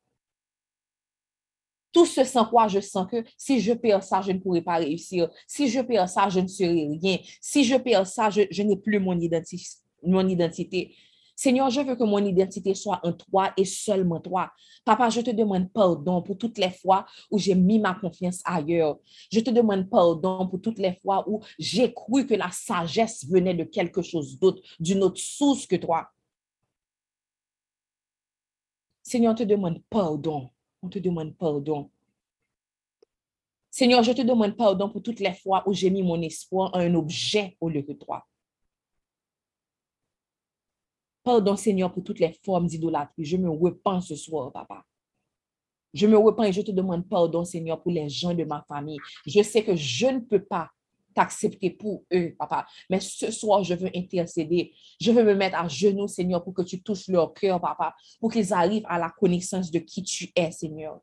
Speaker 6: Tout ce sans quoi je sens que si je perds ça, je ne pourrai pas réussir. Si je perds ça, je ne serai rien. Si je perds ça, je, n'ai plus mon identité. Seigneur, je veux que mon identité soit en toi et seulement toi. Papa, je te demande pardon pour toutes les fois où j'ai mis ma confiance ailleurs. Je te demande pardon pour toutes les fois où j'ai cru que la sagesse venait de quelque chose d'autre, d'une autre source que toi. Seigneur, on te demande pardon. On te demande pardon. Seigneur, je te demande pardon pour toutes les fois où j'ai mis mon espoir en un objet au lieu de toi. Pardon, Seigneur, pour toutes les formes d'idolâtrie. Je me repens ce soir, papa. Je me repens et je te demande pardon, Seigneur, pour les gens de ma famille. Je sais que je ne peux pas t'accepter pour eux, papa. Mais ce soir, je veux intercéder. Je veux me mettre à genoux, Seigneur, pour que tu touches leur cœur, papa, pour qu'ils arrivent à la connaissance de qui tu es, Seigneur.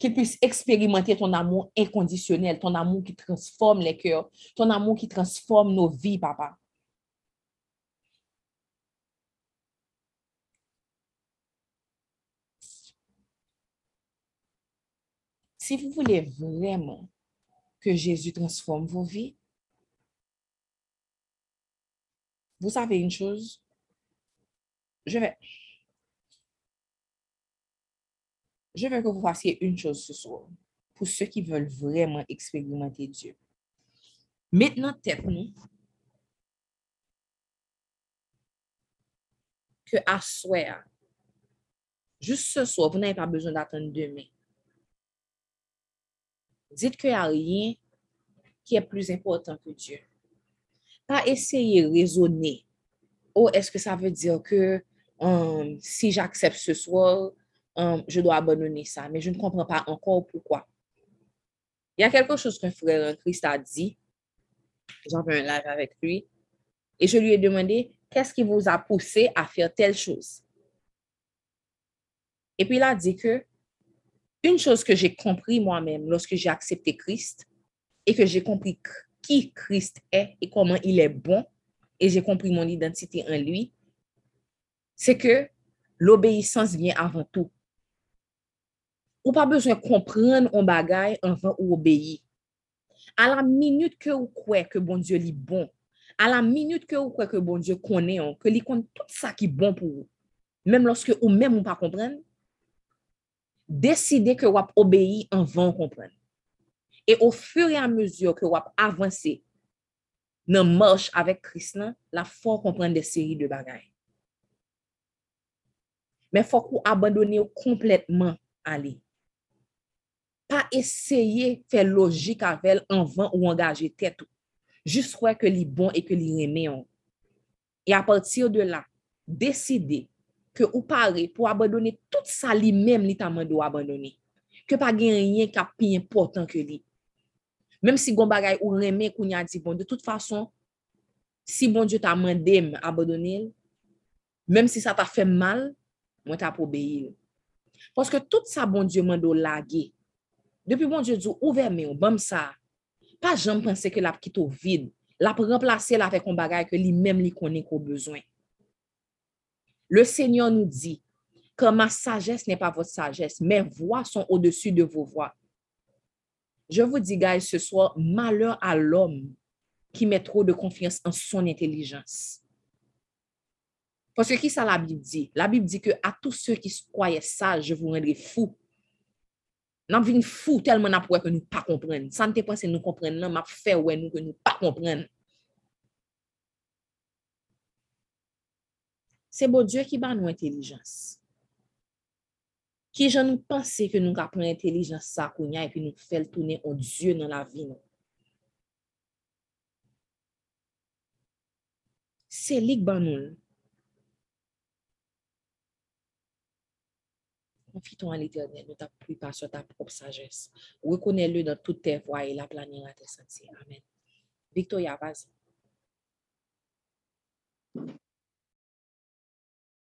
Speaker 6: Qu'ils puissent expérimenter ton amour inconditionnel, ton amour qui transforme les cœurs, ton amour qui transforme nos vies, papa. Si vous voulez vraiment que Jésus transforme vos vies, vous savez une chose, je vais, je veux que vous fassiez une chose ce soir pour ceux qui veulent vraiment expérimenter Dieu. Maintenant, tête-nous que à juste ce soir, vous n'avez pas besoin d'attendre demain. Dites qu'il n'y a rien qui est plus important que Dieu. Pas essayer de raisonner. Oh, est-ce que ça veut dire que um, si j'accepte ce soir, um, je dois abandonner ça, mais je ne comprends pas encore pourquoi. Il y a quelque chose qu'un frère en Christ a dit. J'avais un live avec lui et je lui ai demandé qu'est-ce qui vous a poussé à faire telle chose? Et puis il a dit que une chose que j'ai compris moi-même lorsque j'ai accepté Christ et que j'ai compris qui Christ est et comment il est bon et j'ai compris mon identité en lui, c'est que l'obéissance vient avant tout. Ou pas besoin de comprendre un bagay avant ou obéir. À la minute que vous croyez que bon Dieu est bon, à la minute que vous croyez que bon Dieu connaît, que il connaît tout ça qui est bon pour vous, même lorsque ou même ou pas décidez que vous obéir avant de comprendre. Et au fur et à mesure que vous avancez dans marche avec Christ, la faut comprendre des séries de bagailles. Mais faut que vous abandonnez complètement aller. Pas essayer faire logique avec elle avant ou engager tête. Juste croire que les bon et que les remet. Et à partir de là, décidez que ou paré pour abandonner tout ça lui-même li ta mando abandonner. Que pas gen rien plus important que lui. Même si gon bagay ou remet kounya dit bon de toute façon si bon Dieu t'a mandé abandonner, Même si ça t'a fait mal, moi t'a obéi. Parce que tout ça, bon Dieu m'a lagué. Depuis bon Dieu dit, ouvert mais bam ça. Pas jamais penser que la quitte au vide. La remplacer la avec un bagage que lui-même lui connaît qu'on besoin. Le Seigneur nous dit que ma sagesse n'est pas votre sagesse, mes voix sont au-dessus de vos voix. Je vous dis, guys, ce soir, malheur à l'homme qui met trop de confiance en son intelligence. Parce que qui ça la Bible dit? La Bible dit que à tous ceux qui se croyaient sages, je vous rendrai fous. Nous sommes fous tellement que nous ne pas comprendre. Ça ne pas nous comprendre, nous fait ouais nous que nous pas comprendre. C'est bon Dieu qui bat nous intelligence. Qui je nous pense que nous avons intelligence ça et puis nous fait tourner en Dieu dans la vie. C'est lui qui nous. Confie-toi en l'éternel, ne t'appuie pas sur ta propre sagesse. Reconnais-le dans toutes tes voies et la planète à tes sentiers. Amen. Victoria, vas-y.